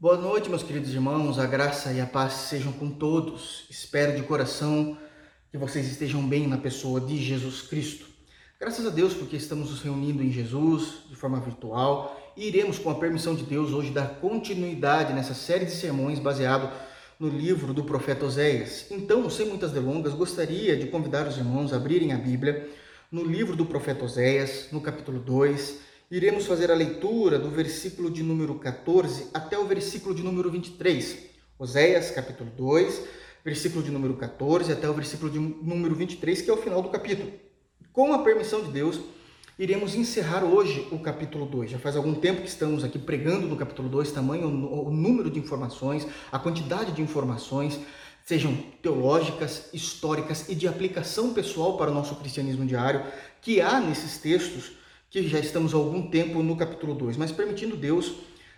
Boa noite, meus queridos irmãos. A graça e a paz sejam com todos. Espero de coração que vocês estejam bem na pessoa de Jesus Cristo. Graças a Deus porque estamos nos reunindo em Jesus de forma virtual e iremos, com a permissão de Deus, hoje dar continuidade nessa série de sermões baseado no livro do profeta Oséias. Então, sem muitas delongas, gostaria de convidar os irmãos a abrirem a Bíblia no livro do profeta Oséias, no capítulo 2 iremos fazer a leitura do versículo de número 14 até o versículo de número 23. Oséias, capítulo 2, versículo de número 14 até o versículo de número 23, que é o final do capítulo. Com a permissão de Deus, iremos encerrar hoje o capítulo 2. Já faz algum tempo que estamos aqui pregando no capítulo 2, tamanho o número de informações, a quantidade de informações, sejam teológicas, históricas e de aplicação pessoal para o nosso cristianismo diário, que há nesses textos que já estamos há algum tempo no capítulo 2. Mas permitindo Deus,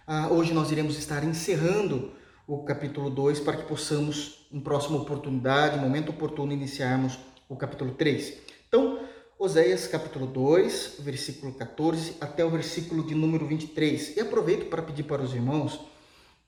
ah, hoje nós iremos estar encerrando o capítulo 2 para que possamos, em próxima oportunidade, momento oportuno, iniciarmos o capítulo 3. Então, Oséias capítulo 2, versículo 14 até o versículo de número 23. E aproveito para pedir para os irmãos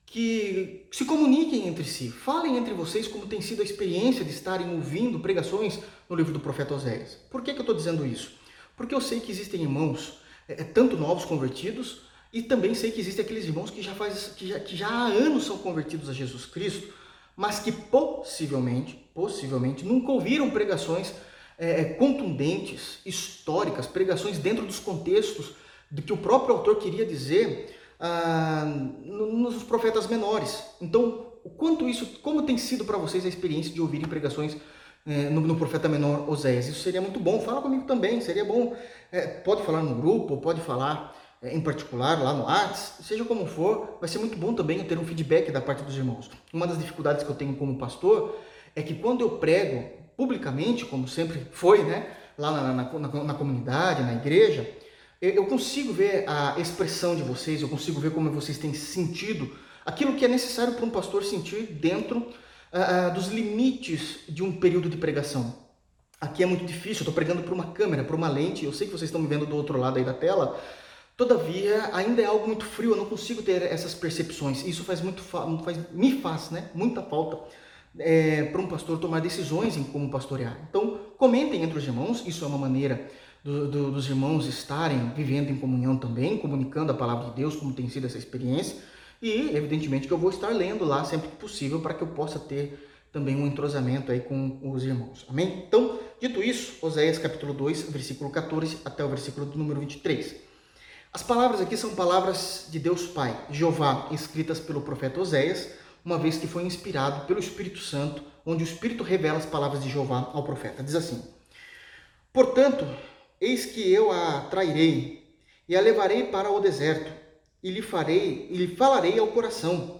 que se comuniquem entre si, falem entre vocês como tem sido a experiência de estarem ouvindo pregações no livro do profeta Oséias. Por que, que eu estou dizendo isso? Porque eu sei que existem irmãos, é, é, tanto novos convertidos, e também sei que existem aqueles irmãos que já, faz, que, já, que já há anos são convertidos a Jesus Cristo, mas que possivelmente, possivelmente, nunca ouviram pregações é, é contundentes, históricas, pregações dentro dos contextos do que o próprio autor queria dizer ah, nos profetas menores. Então, o quanto isso, como tem sido para vocês a experiência de ouvirem pregações é, no, no, profeta menor Oséias. Isso seria muito bom. Fala comigo também, seria bom. É, pode falar no grupo, pode falar é, em particular lá no Whats, seja como for, vai ser muito bom também eu ter um feedback da parte dos irmãos. Uma das dificuldades que eu tenho como pastor é que quando eu prego publicamente, como sempre foi, né, lá na, na, na, na comunidade, na igreja, eu consigo ver a expressão de vocês, eu consigo ver como vocês têm sentido aquilo que é necessário para um pastor sentir dentro uh, dos limites de um período de pregação. Aqui é muito difícil, estou pregando para uma câmera, para uma lente, eu sei que vocês estão me vendo do outro lado aí da tela, todavia ainda é algo muito frio, eu não consigo ter essas percepções. Isso faz muito, faz, me faz né, muita falta é, para um pastor tomar decisões em como pastorear. Então, comentem entre os irmãos, isso é uma maneira do, do, dos irmãos estarem vivendo em comunhão também, comunicando a palavra de Deus, como tem sido essa experiência. E, evidentemente, que eu vou estar lendo lá sempre que possível para que eu possa ter também um entrosamento aí com os irmãos. Amém? Então, dito isso, Oséias capítulo 2, versículo 14 até o versículo do número 23. As palavras aqui são palavras de Deus Pai, Jeová, escritas pelo profeta Oséias, uma vez que foi inspirado pelo Espírito Santo, onde o Espírito revela as palavras de Jeová ao profeta. Diz assim: Portanto, eis que eu a trairei e a levarei para o deserto e lhe farei e lhe falarei ao coração,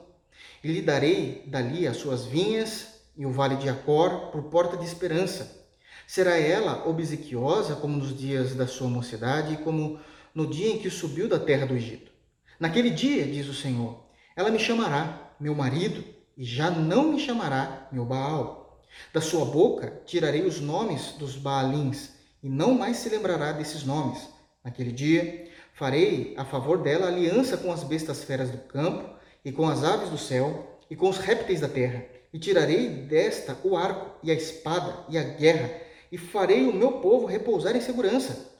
e lhe darei dali as suas vinhas e o vale de Acor por porta de esperança. Será ela obsequiosa como nos dias da sua mocidade como no dia em que subiu da terra do Egito. Naquele dia, diz o Senhor, ela me chamará meu marido e já não me chamará meu Baal. Da sua boca tirarei os nomes dos Baalins e não mais se lembrará desses nomes. Naquele dia Farei a favor dela aliança com as bestas feras do campo, e com as aves do céu, e com os répteis da terra, e tirarei desta o arco, e a espada, e a guerra, e farei o meu povo repousar em segurança.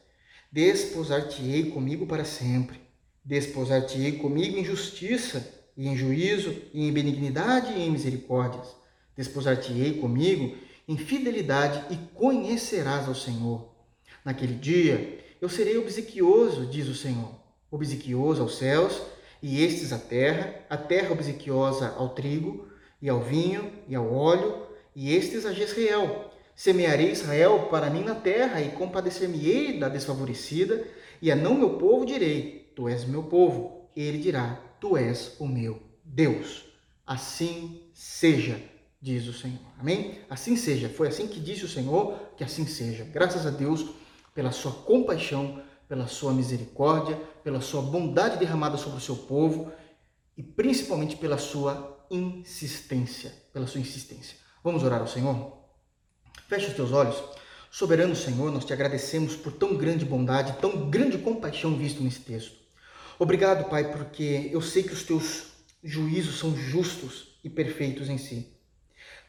Desposar-te-ei comigo para sempre. Desposar-te-ei comigo em justiça, e em juízo, e em benignidade, e em misericórdias. Desposar-te-ei comigo em fidelidade, e conhecerás ao Senhor. Naquele dia, eu serei obsequioso, diz o Senhor, obsequioso aos céus e estes à terra, a terra obsequiosa ao trigo e ao vinho e ao óleo, e estes a Jezreel. Semearei Israel para mim na terra e compadecer-me-ei da desfavorecida, e a não meu povo direi, tu és meu povo. Ele dirá, tu és o meu Deus. Assim seja, diz o Senhor. Amém? Assim seja. Foi assim que disse o Senhor, que assim seja. Graças a Deus pela sua compaixão, pela sua misericórdia, pela sua bondade derramada sobre o seu povo e principalmente pela sua insistência, pela sua insistência. Vamos orar ao Senhor? Feche os teus olhos. Soberano Senhor, nós te agradecemos por tão grande bondade, tão grande compaixão visto nesse texto. Obrigado, Pai, porque eu sei que os teus juízos são justos e perfeitos em si.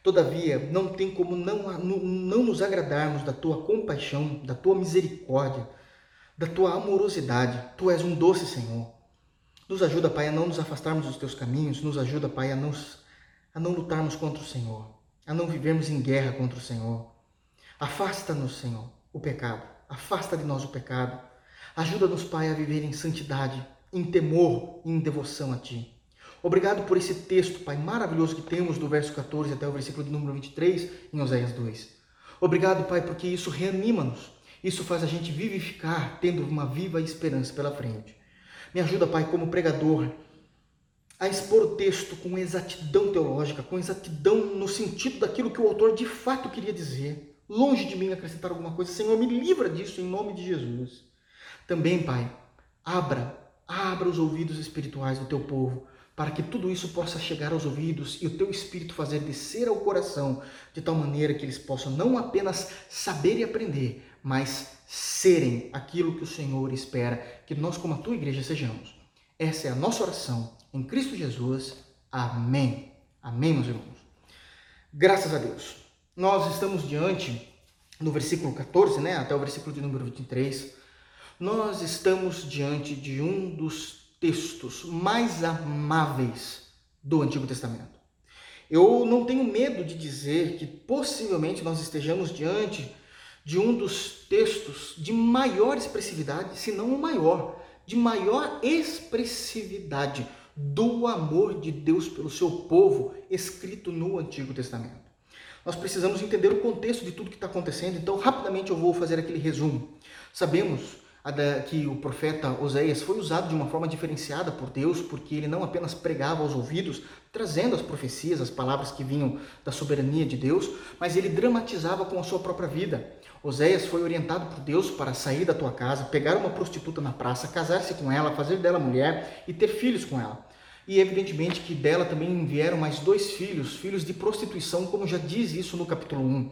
Todavia, não tem como não, não nos agradarmos da tua compaixão, da tua misericórdia, da tua amorosidade. Tu és um doce Senhor. Nos ajuda, Pai, a não nos afastarmos dos teus caminhos, nos ajuda, Pai, a não, a não lutarmos contra o Senhor, a não vivermos em guerra contra o Senhor. Afasta-nos, Senhor, o pecado. Afasta de nós o pecado. Ajuda-nos, Pai, a viver em santidade, em temor e em devoção a Ti. Obrigado por esse texto, Pai, maravilhoso que temos do verso 14 até o versículo de número 23 em Oséias 2. Obrigado, Pai, porque isso reanima-nos. Isso faz a gente vivificar, tendo uma viva esperança pela frente. Me ajuda, Pai, como pregador, a expor o texto com exatidão teológica, com exatidão no sentido daquilo que o autor de fato queria dizer. Longe de mim acrescentar alguma coisa. Senhor, me livra disso em nome de Jesus. Também, Pai, abra, abra os ouvidos espirituais do teu povo para que tudo isso possa chegar aos ouvidos e o teu espírito fazer descer ao coração, de tal maneira que eles possam não apenas saber e aprender, mas serem aquilo que o Senhor espera que nós, como a tua igreja, sejamos. Essa é a nossa oração em Cristo Jesus. Amém. Amém, meus irmãos. Graças a Deus. Nós estamos diante, no versículo 14, né, até o versículo de número 23, nós estamos diante de um dos textos mais amáveis do Antigo Testamento. Eu não tenho medo de dizer que possivelmente nós estejamos diante de um dos textos de maior expressividade, se não o maior, de maior expressividade do amor de Deus pelo seu povo escrito no Antigo Testamento. Nós precisamos entender o contexto de tudo que está acontecendo, então rapidamente eu vou fazer aquele resumo. Sabemos que o profeta Oséias foi usado de uma forma diferenciada por Deus, porque ele não apenas pregava aos ouvidos, trazendo as profecias, as palavras que vinham da soberania de Deus, mas ele dramatizava com a sua própria vida. Oséias foi orientado por Deus para sair da tua casa, pegar uma prostituta na praça, casar-se com ela, fazer dela mulher e ter filhos com ela. E evidentemente que dela também vieram mais dois filhos, filhos de prostituição, como já diz isso no capítulo 1.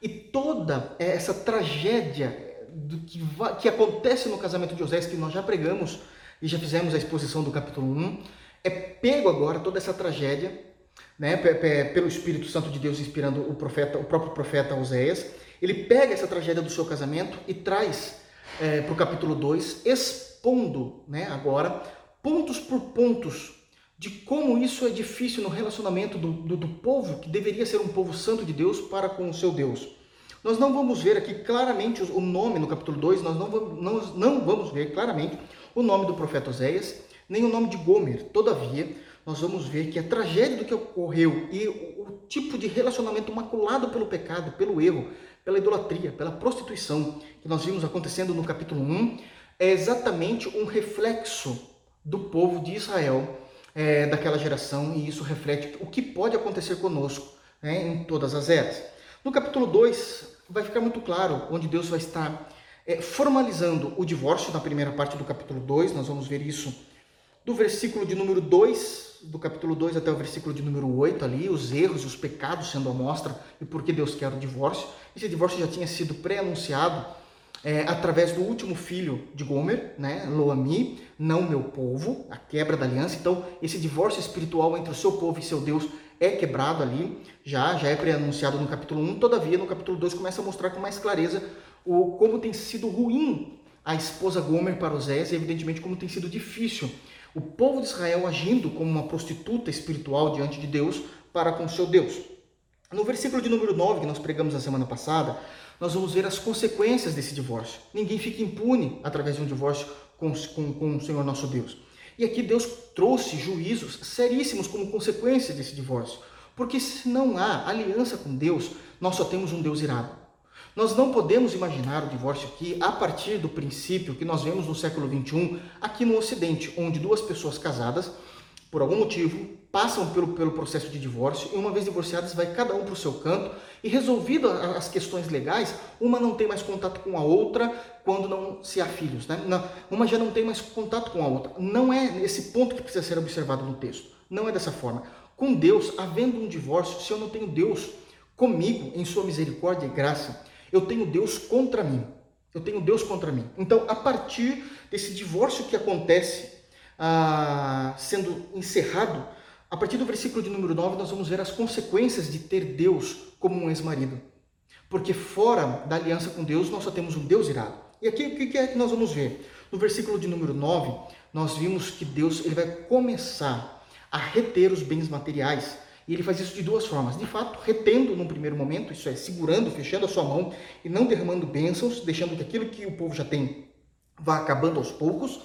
E toda essa tragédia do que, que acontece no casamento de Osés, que nós já pregamos e já fizemos a exposição do capítulo 1, é pego agora toda essa tragédia, né, pelo Espírito Santo de Deus inspirando o profeta, o próprio profeta Oséias, ele pega essa tragédia do seu casamento e traz é, para o capítulo 2, expondo né, agora, pontos por pontos, de como isso é difícil no relacionamento do, do, do povo, que deveria ser um povo santo de Deus, para com o seu Deus. Nós não vamos ver aqui claramente o nome no capítulo 2, nós não vamos, não, não vamos ver claramente o nome do profeta Oséias, nem o nome de Gomer. Todavia, nós vamos ver que a tragédia do que ocorreu e o, tipo de relacionamento maculado pelo pecado, pelo erro, pela idolatria, pela prostituição que nós vimos acontecendo no capítulo 1, é exatamente um reflexo do povo de Israel é, daquela geração e isso reflete o que pode acontecer conosco né, em todas as eras. No capítulo 2, vai ficar muito claro onde Deus vai estar é, formalizando o divórcio na primeira parte do capítulo 2, nós vamos ver isso do versículo de número 2, do capítulo 2 até o versículo de número 8 ali, os erros e os pecados sendo a mostra e por que Deus quer o divórcio. Esse divórcio já tinha sido pré-anunciado é, através do último filho de Gomer, né, Loami, não meu povo, a quebra da aliança. Então, esse divórcio espiritual entre o seu povo e seu Deus é quebrado ali, já, já é pré-anunciado no capítulo 1, todavia no capítulo 2 começa a mostrar com mais clareza o, como tem sido ruim a esposa Gomer para Osés e evidentemente como tem sido difícil o povo de Israel agindo como uma prostituta espiritual diante de Deus para com seu Deus. No versículo de número 9, que nós pregamos na semana passada, nós vamos ver as consequências desse divórcio. Ninguém fica impune através de um divórcio com, com, com o Senhor nosso Deus. E aqui Deus trouxe juízos seríssimos como consequência desse divórcio. Porque se não há aliança com Deus, nós só temos um Deus irado. Nós não podemos imaginar o divórcio aqui a partir do princípio que nós vemos no século XXI, aqui no Ocidente, onde duas pessoas casadas, por algum motivo, passam pelo, pelo processo de divórcio e uma vez divorciadas vai cada um para o seu canto e resolvido as questões legais, uma não tem mais contato com a outra quando não se há filhos. Né? uma já não tem mais contato com a outra. Não é esse ponto que precisa ser observado no texto. Não é dessa forma. Com Deus, havendo um divórcio, se eu não tenho Deus comigo em sua misericórdia e graça, eu tenho Deus contra mim. Eu tenho Deus contra mim. Então, a partir desse divórcio que acontece ah, sendo encerrado A partir do versículo de número 9, nós vamos ver as consequências de ter Deus como um ex-marido. Porque fora da aliança com Deus, nós só temos um Deus irado. E aqui o que é que nós vamos ver? No versículo de número 9, nós vimos que Deus ele vai começar a reter os bens materiais. E ele faz isso de duas formas. De fato, retendo num primeiro momento, isso é, segurando, fechando a sua mão e não derramando bênçãos, deixando que aquilo que o povo já tem vá acabando aos poucos.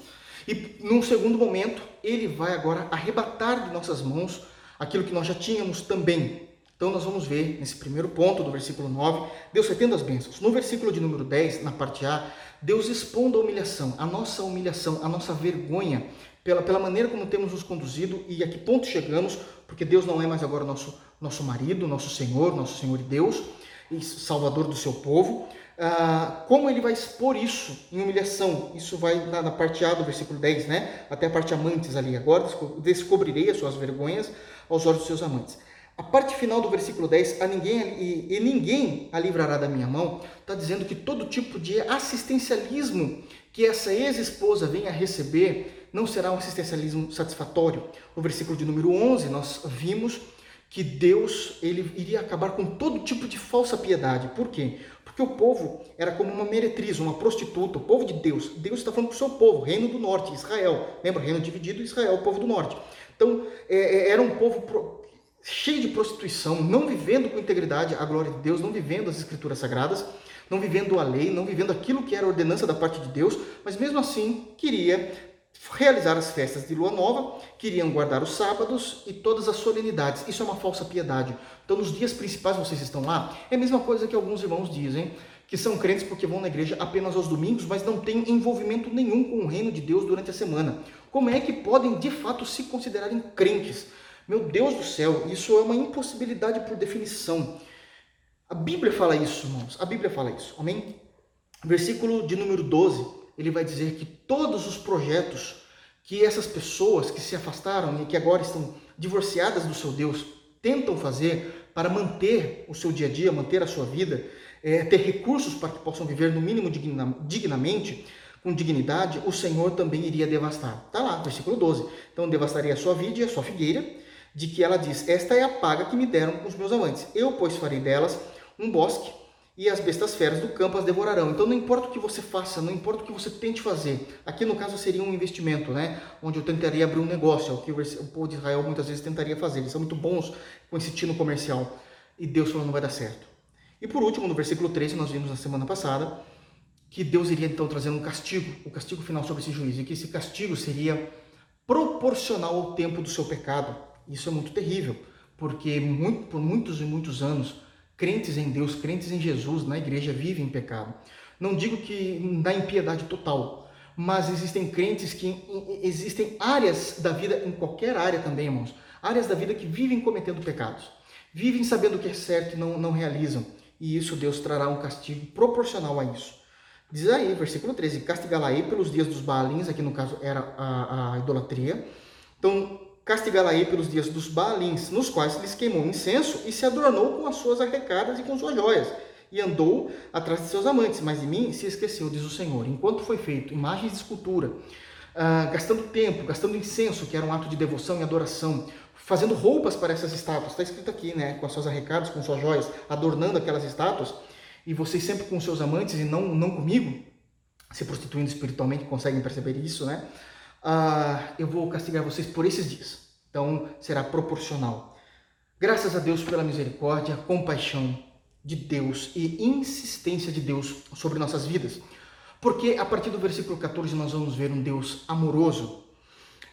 E num segundo momento, ele vai agora arrebatar de nossas mãos aquilo que nós já tínhamos também. Então nós vamos ver nesse primeiro ponto do versículo 9, Deus retendo as bênçãos. No versículo de número 10, na parte A, Deus expondo a humilhação, a nossa humilhação, a nossa vergonha, pela, pela maneira como temos nos conduzido e a que ponto chegamos, porque Deus não é mais agora nosso, nosso marido, nosso Senhor, nosso Senhor e Deus, e Salvador do seu povo. Ah, como ele vai expor isso em humilhação? Isso vai na, na, parte A do versículo 10, né? Até a parte amantes ali. Agora descobrirei as suas vergonhas aos olhos dos seus amantes. A parte final do versículo 10, a ninguém, e, e ninguém a livrará da minha mão, está dizendo que todo tipo de assistencialismo que essa ex-esposa venha a receber não será um assistencialismo satisfatório. No versículo de número 11, nós vimos que Deus ele iria acabar com todo tipo de falsa piedade. Por quê? Porque o povo era como uma meretriz, uma prostituta, o povo de Deus. Deus está falando para o seu povo, reino do norte, Israel. Lembra? Reino dividido, Israel, o povo do norte. Então, é, é era um povo pro, cheio de prostituição, não vivendo com integridade a glória de Deus, não vivendo as escrituras sagradas, não vivendo a lei, não vivendo aquilo que era ordenança da parte de Deus, mas mesmo assim queria realizar as festas de lua nova, queriam guardar os sábados e todas as solenidades. Isso é uma falsa piedade. Então, nos dias principais vocês estão lá, é a mesma coisa que alguns irmãos dizem, que são crentes porque vão na igreja apenas aos domingos, mas não têm envolvimento nenhum com o reino de Deus durante a semana. Como é que podem de fato se considerarem crentes? Meu Deus do céu, isso é uma impossibilidade por definição. A Bíblia fala isso, irmãos. A Bíblia fala isso. Amém? Versículo de número 12 ele vai dizer que todos os projetos que essas pessoas que se afastaram e que agora estão divorciadas do seu Deus tentam fazer para manter o seu dia a dia, manter a sua vida, é, ter recursos para que possam viver no mínimo digna, dignamente, com dignidade, o Senhor também iria devastar. Está lá, versículo 12. Então devastaria a sua vida e a sua figueira, de que ela diz: Esta é a paga que me deram os meus amantes. Eu, pois, farei delas um bosque e as bestas feras do campo as devorarão. Então não importa o que você faça, não importa o que você tente fazer. Aqui no caso seria um investimento, né? Onde eu tentaria abrir um negócio, é o que o povo de Israel muitas vezes tentaria fazer. Eles são muito bons com esse tino comercial. E Deus falou não vai dar certo. E por último, no versículo 13, nós vimos na semana passada que Deus iria então trazer um castigo, o castigo final sobre esse juízo, e que esse castigo seria proporcional ao tempo do seu pecado. Isso é muito terrível, porque muito, por muitos e muitos anos crentes em Deus, crentes em Jesus, na igreja, vivem em pecado. Não digo que na impiedade total, mas existem crentes que existem áreas da vida, em qualquer área também, irmãos, áreas da vida que vivem cometendo pecados, vivem sabendo o que é certo e não, não realizam. E isso Deus trará um castigo proporcional a isso. Diz aí, versículo 13: Castigá-la-ei pelos dias dos Baalins, aqui no caso era a, a idolatria. Então, castigá-la-ei pelos dias dos Baalins, nos quais lhes queimou incenso e se adornou com as suas arrecadas e com suas joias, e andou atrás de seus amantes, mas de mim se esqueceu, diz o Senhor. Enquanto foi feito imagens de escultura, uh, gastando tempo, gastando incenso, que era um ato de devoção e adoração, fazendo roupas para essas estátuas, está escrito aqui, né, com as suas arrecadas, com suas joias, adornando aquelas estátuas, e vocês sempre com seus amantes e não, não comigo, se prostituindo espiritualmente, conseguem perceber isso, né? ah, eu vou castigar vocês por esses dias. Então será proporcional. Graças a Deus pela misericórdia, compaixão de Deus e insistência de Deus sobre nossas vidas. Porque a partir do versículo 14 nós vamos ver um Deus amoroso,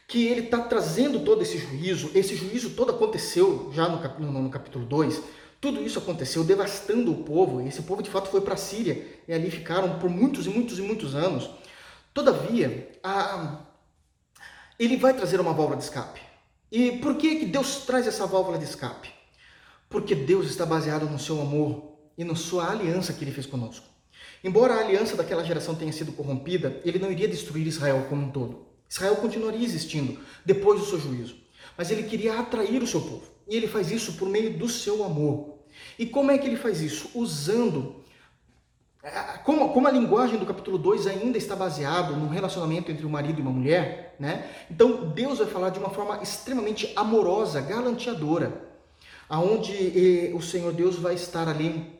que ele está trazendo todo esse juízo. Esse juízo todo aconteceu já no, cap, no, no capítulo 2. Tudo isso aconteceu devastando o povo. Esse povo de fato foi para a Síria e ali ficaram por muitos e muitos e muitos anos. Todavia, a, ele vai trazer uma válvula de escape. E por que, que Deus traz essa válvula de escape? Porque Deus está baseado no seu amor e na sua aliança que ele fez conosco. Embora a aliança daquela geração tenha sido corrompida, ele não iria destruir Israel como um todo. Israel continuaria existindo depois do seu juízo. Mas ele queria atrair o seu povo. E ele faz isso por meio do seu amor. E como é que ele faz isso? Usando como, como a linguagem do capítulo 2 ainda está baseado no relacionamento entre um marido e uma mulher, né? Então Deus vai falar de uma forma extremamente amorosa, galanteadora, aonde eh, o Senhor Deus vai estar ali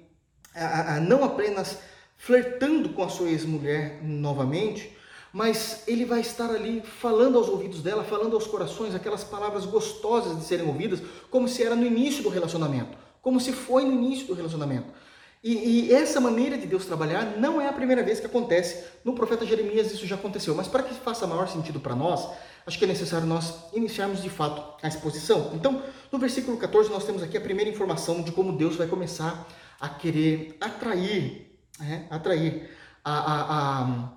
a, a, não apenas flertando com a sua ex-mulher novamente, mas ele vai estar ali falando aos ouvidos dela, falando aos corações aquelas palavras gostosas de serem ouvidas, como se era no início do relacionamento, como se foi no início do relacionamento. E, e, essa maneira de Deus trabalhar não é a primeira vez que acontece. No profeta Jeremias isso já aconteceu, mas para que faça maior sentido para nós, acho que é necessário nós iniciarmos de fato a exposição. Então, no versículo 14, nós temos aqui a primeira informação de como Deus vai começar a querer atrair, né, atrair a, a, a,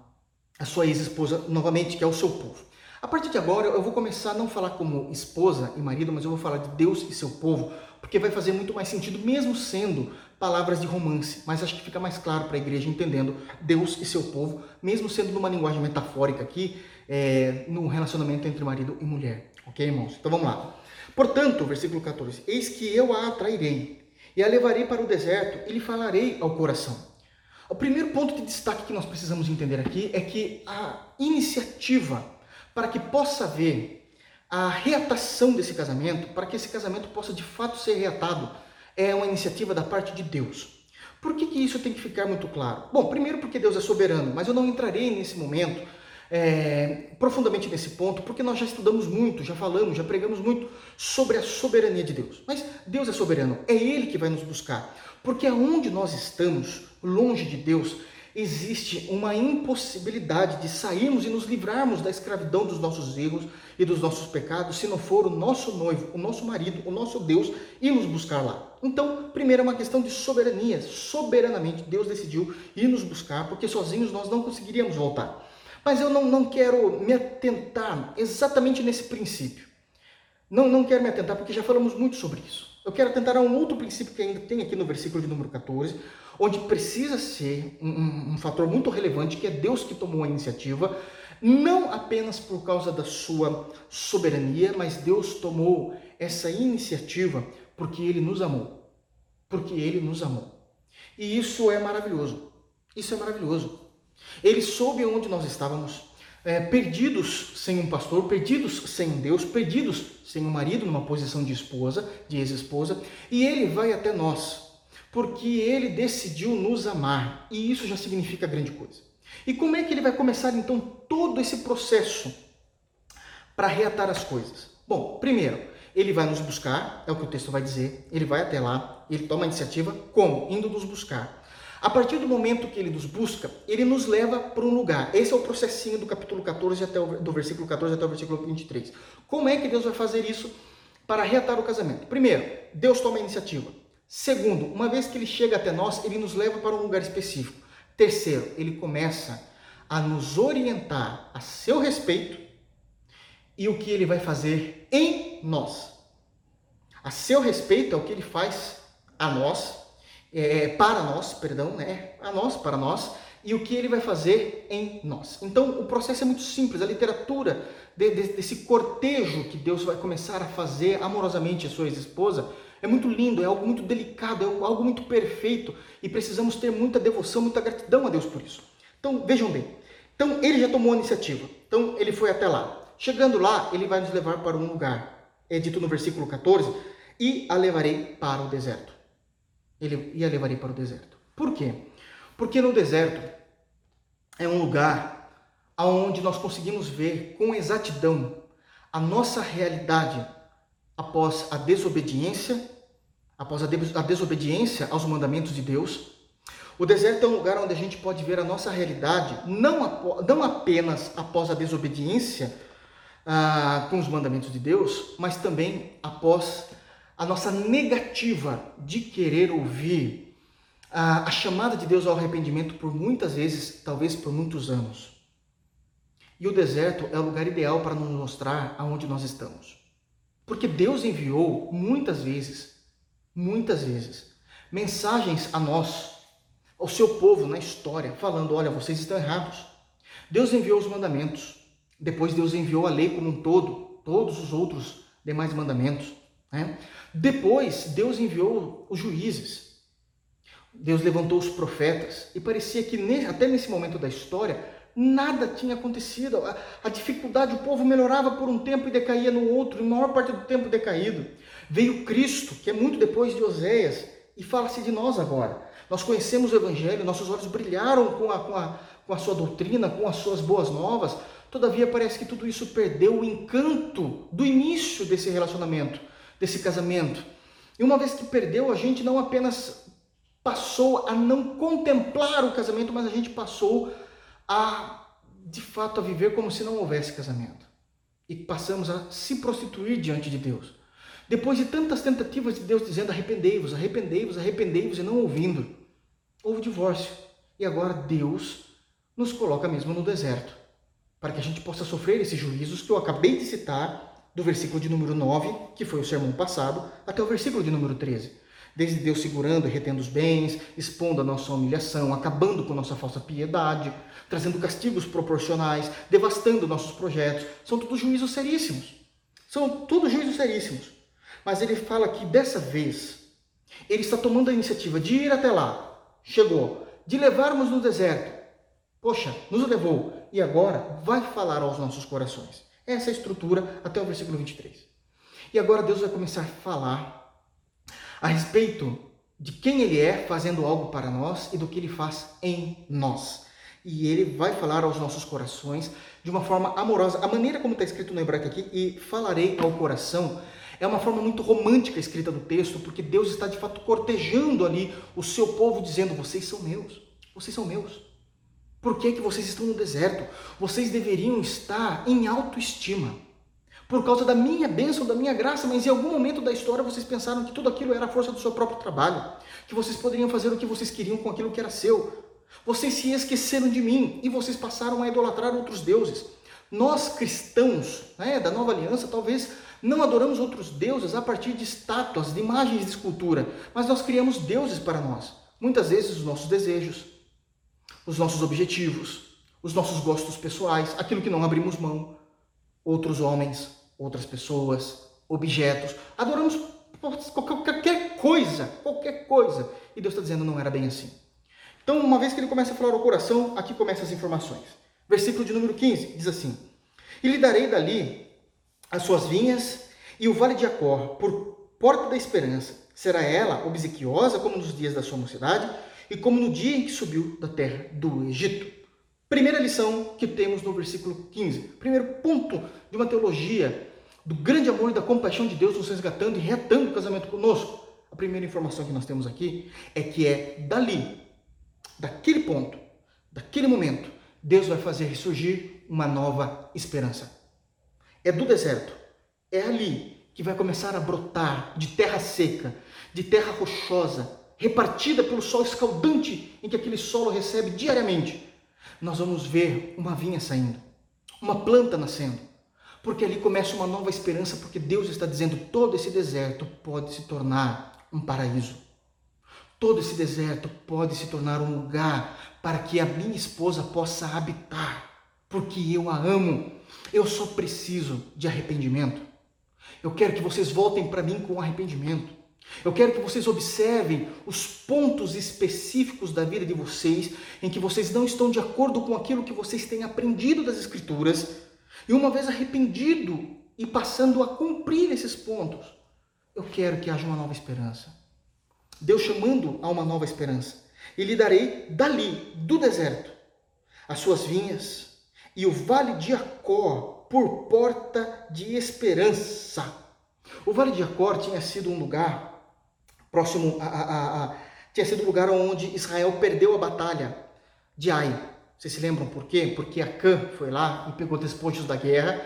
a sua ex-esposa novamente, que é o seu povo. A partir de agora, eu vou começar a não falar como esposa e marido, mas eu vou falar de Deus e seu povo, porque vai fazer muito mais sentido, mesmo sendo palavras de romance. Mas acho que fica mais claro para a igreja entendendo Deus e seu povo, mesmo sendo numa linguagem metafórica aqui, é, no relacionamento entre marido e mulher. Ok, irmãos? Então vamos lá. Portanto, versículo 14: Eis que eu a atrairei e a levarei para o deserto e lhe falarei ao coração. O primeiro ponto de destaque que nós precisamos entender aqui é que a iniciativa para que possa haver a reatação desse casamento, para que esse casamento possa de fato ser reatado, é uma iniciativa da parte de Deus. Por que, que isso tem que ficar muito claro? Bom, primeiro porque Deus é soberano, mas eu não entrarei nesse momento é, profundamente nesse ponto, porque nós já estudamos muito, já falamos, já pregamos muito sobre a soberania de Deus. Mas Deus é soberano, é Ele que vai nos buscar. Porque aonde nós estamos, longe de Deus, existe uma impossibilidade de sairmos e nos livrarmos da escravidão dos nossos erros e dos nossos pecados, se não for o nosso noivo, o nosso marido, o nosso Deus, ir nos buscar lá. Então, primeiro é uma questão de soberania. Soberanamente, Deus decidiu ir nos buscar, porque sozinhos nós não conseguiríamos voltar. Mas eu não, não quero me atentar exatamente nesse princípio. Não, não quero me atentar porque já falamos muito sobre isso. Eu quero atentar a um outro princípio que ainda tem aqui no versículo de número 14, onde precisa ser um, um fator muito relevante, que é Deus que tomou a iniciativa, não apenas por causa da sua soberania, mas Deus tomou essa iniciativa porque Ele nos amou. Porque Ele nos amou. E isso é maravilhoso. Isso é maravilhoso. Ele soube onde nós estávamos, é, perdidos sem um pastor, perdidos sem Deus, perdidos sem um marido numa posição de esposa, de ex-esposa, e ele vai até nós, porque ele decidiu nos amar, e isso já significa grande coisa. E como é que ele vai começar então todo esse processo para reatar as coisas? Bom, primeiro, ele vai nos buscar, é o que o texto vai dizer, ele vai até lá, ele toma a iniciativa, como? Indo nos buscar. A partir do momento que ele nos busca, ele nos leva para um lugar. Esse é o processinho do capítulo 14 até o, do versículo 14 até o versículo 23. Como é que Deus vai fazer isso para reatar o casamento? Primeiro, Deus toma a iniciativa. Segundo, uma vez que ele chega até nós, ele nos leva para um lugar específico. Terceiro, ele começa a nos orientar a seu respeito e o que ele vai fazer em nós. A seu respeito é o que ele faz a nós é, para nós, perdão, né? A nós, para nós, e o que ele vai fazer em nós. Então, o processo é muito simples. A literatura de, de, desse cortejo que Deus vai começar a fazer amorosamente a sua ex-esposa é muito lindo, é algo muito delicado, é algo muito perfeito e precisamos ter muita devoção, muita gratidão a Deus por isso. Então, vejam bem. Então, ele já tomou a iniciativa. Então, ele foi até lá. Chegando lá, ele vai nos levar para um lugar. É dito no versículo 14: E a levarei para o deserto ele ia levar ele para o deserto. Por quê? Porque no deserto é um lugar onde nós conseguimos ver com exatidão a nossa realidade após a desobediência, após a, desobediência aos mandamentos de Deus. O deserto é um lugar onde a gente pode ver a nossa realidade, não, não apenas após a desobediência ah, com os mandamentos de Deus, mas também após a nossa negativa de querer ouvir a, a chamada de Deus ao arrependimento por muitas vezes, talvez por muitos anos. E o deserto é o lugar ideal para nos mostrar aonde nós estamos. Porque Deus enviou muitas vezes, muitas vezes, mensagens a nós, ao seu povo na história, falando: olha, vocês estão errados. Deus enviou os mandamentos, depois Deus enviou a lei como um todo, todos os outros demais mandamentos. Né? Depois, Deus enviou os juízes. Deus levantou os profetas e parecia que até nesse momento da história nada tinha acontecido. A, a, dificuldade, o povo melhorava por um tempo e decaía no outro, e maior parte do tempo decaído. Veio Cristo, que é muito depois de Oséias, e fala-se de nós agora. Nós conhecemos o Evangelho, nossos olhos brilharam com a, com, a, com a sua doutrina, com as suas boas novas. Todavia, parece que tudo isso perdeu o encanto do início desse relacionamento, desse casamento. E uma vez que perdeu, a gente não apenas passou a não contemplar o casamento, mas a gente passou a, de fato, a viver como se não houvesse casamento. E passamos a se prostituir diante de Deus. Depois de tantas tentativas de Deus dizendo arrependei-vos, arrependei-vos, arrependei-vos e não ouvindo, houve divórcio. E agora Deus nos coloca mesmo no deserto, para que a gente possa sofrer esses juízos que eu acabei de citar, do versículo de número 9, que foi o sermão passado, até o versículo de número 13 desde Deus segurando e retendo os bens, expondo a nossa humilhação, acabando com nossa falsa piedade, trazendo castigos proporcionais, devastando nossos projetos. São todos juízos seríssimos. São todos juízos seríssimos. Mas ele fala que dessa vez, ele está tomando a iniciativa de ir até lá. Chegou. De levarmos no deserto. Poxa, nos levou. E agora vai falar aos nossos corações. Essa é a estrutura até o versículo 23. E agora Deus vai começar a falar a respeito de quem ele é fazendo algo para nós e do que ele faz em nós. E ele vai falar aos nossos corações de uma forma amorosa. A maneira como está escrito no hebraico aqui, e falarei ao coração, é uma forma muito romântica escrita do texto, porque Deus está de fato cortejando ali o seu povo, dizendo: Vocês são meus, vocês são meus. Por que, que vocês estão no deserto? Vocês deveriam estar em autoestima por causa da minha bênção, da minha graça, mas em algum momento da história vocês pensaram que tudo aquilo era a força do seu próprio trabalho, que vocês poderiam fazer o que vocês queriam com aquilo que era seu. Vocês se esqueceram de mim e vocês passaram a idolatrar outros deuses. Nós cristãos, né, da nova aliança, talvez não adoramos outros deuses a partir de estátuas, de imagens de escultura, mas nós criamos deuses para nós. Muitas vezes os nossos desejos, os nossos objetivos, os nossos gostos pessoais, aquilo que não abrimos mão, outros homens, outras pessoas, objetos. Adoramos qualquer coisa, qualquer coisa. E Deus está dizendo não era bem assim. Então, uma vez que ele começa a falar o coração, aqui começam as informações. Versículo de número 15 diz assim: E lhe darei dali as suas vinhas e o vale de Acor por porta da esperança. Será ela obsequiosa como nos dias da sua mocidade e como no dia em que subiu da terra do Egito. Primeira lição que temos no versículo 15. Primeiro ponto de uma teologia do grande amor e da compaixão de Deus nos resgatando e reatando o casamento conosco. A primeira informação que nós temos aqui é que é dali, daquele ponto, daquele momento, Deus vai fazer ressurgir uma nova esperança. É do deserto, é ali que vai começar a brotar de terra seca, de terra rochosa, repartida pelo sol escaldante em que aquele solo recebe diariamente. Nós vamos ver uma vinha saindo, uma planta nascendo, porque ali começa uma nova esperança, porque Deus está dizendo: todo esse deserto pode se tornar um paraíso. Todo esse deserto pode se tornar um lugar para que a minha esposa possa habitar, porque eu a amo. Eu só preciso de arrependimento. Eu quero que vocês voltem para mim com arrependimento. Eu quero que vocês observem os pontos específicos da vida de vocês em que vocês não estão de acordo com aquilo que vocês têm aprendido das Escrituras e uma vez arrependido e passando a cumprir esses pontos, eu quero que haja uma nova esperança. Deus chamando a uma nova esperança. E lhe darei dali, do deserto, as suas vinhas e o vale de Acor por porta de esperança. O vale de Acor tinha sido um lugar próximo a, a, a, tinha sido o lugar onde Israel perdeu a batalha de Ai. Vocês se lembram por quê? Porque Acã foi lá e pegou despojos da guerra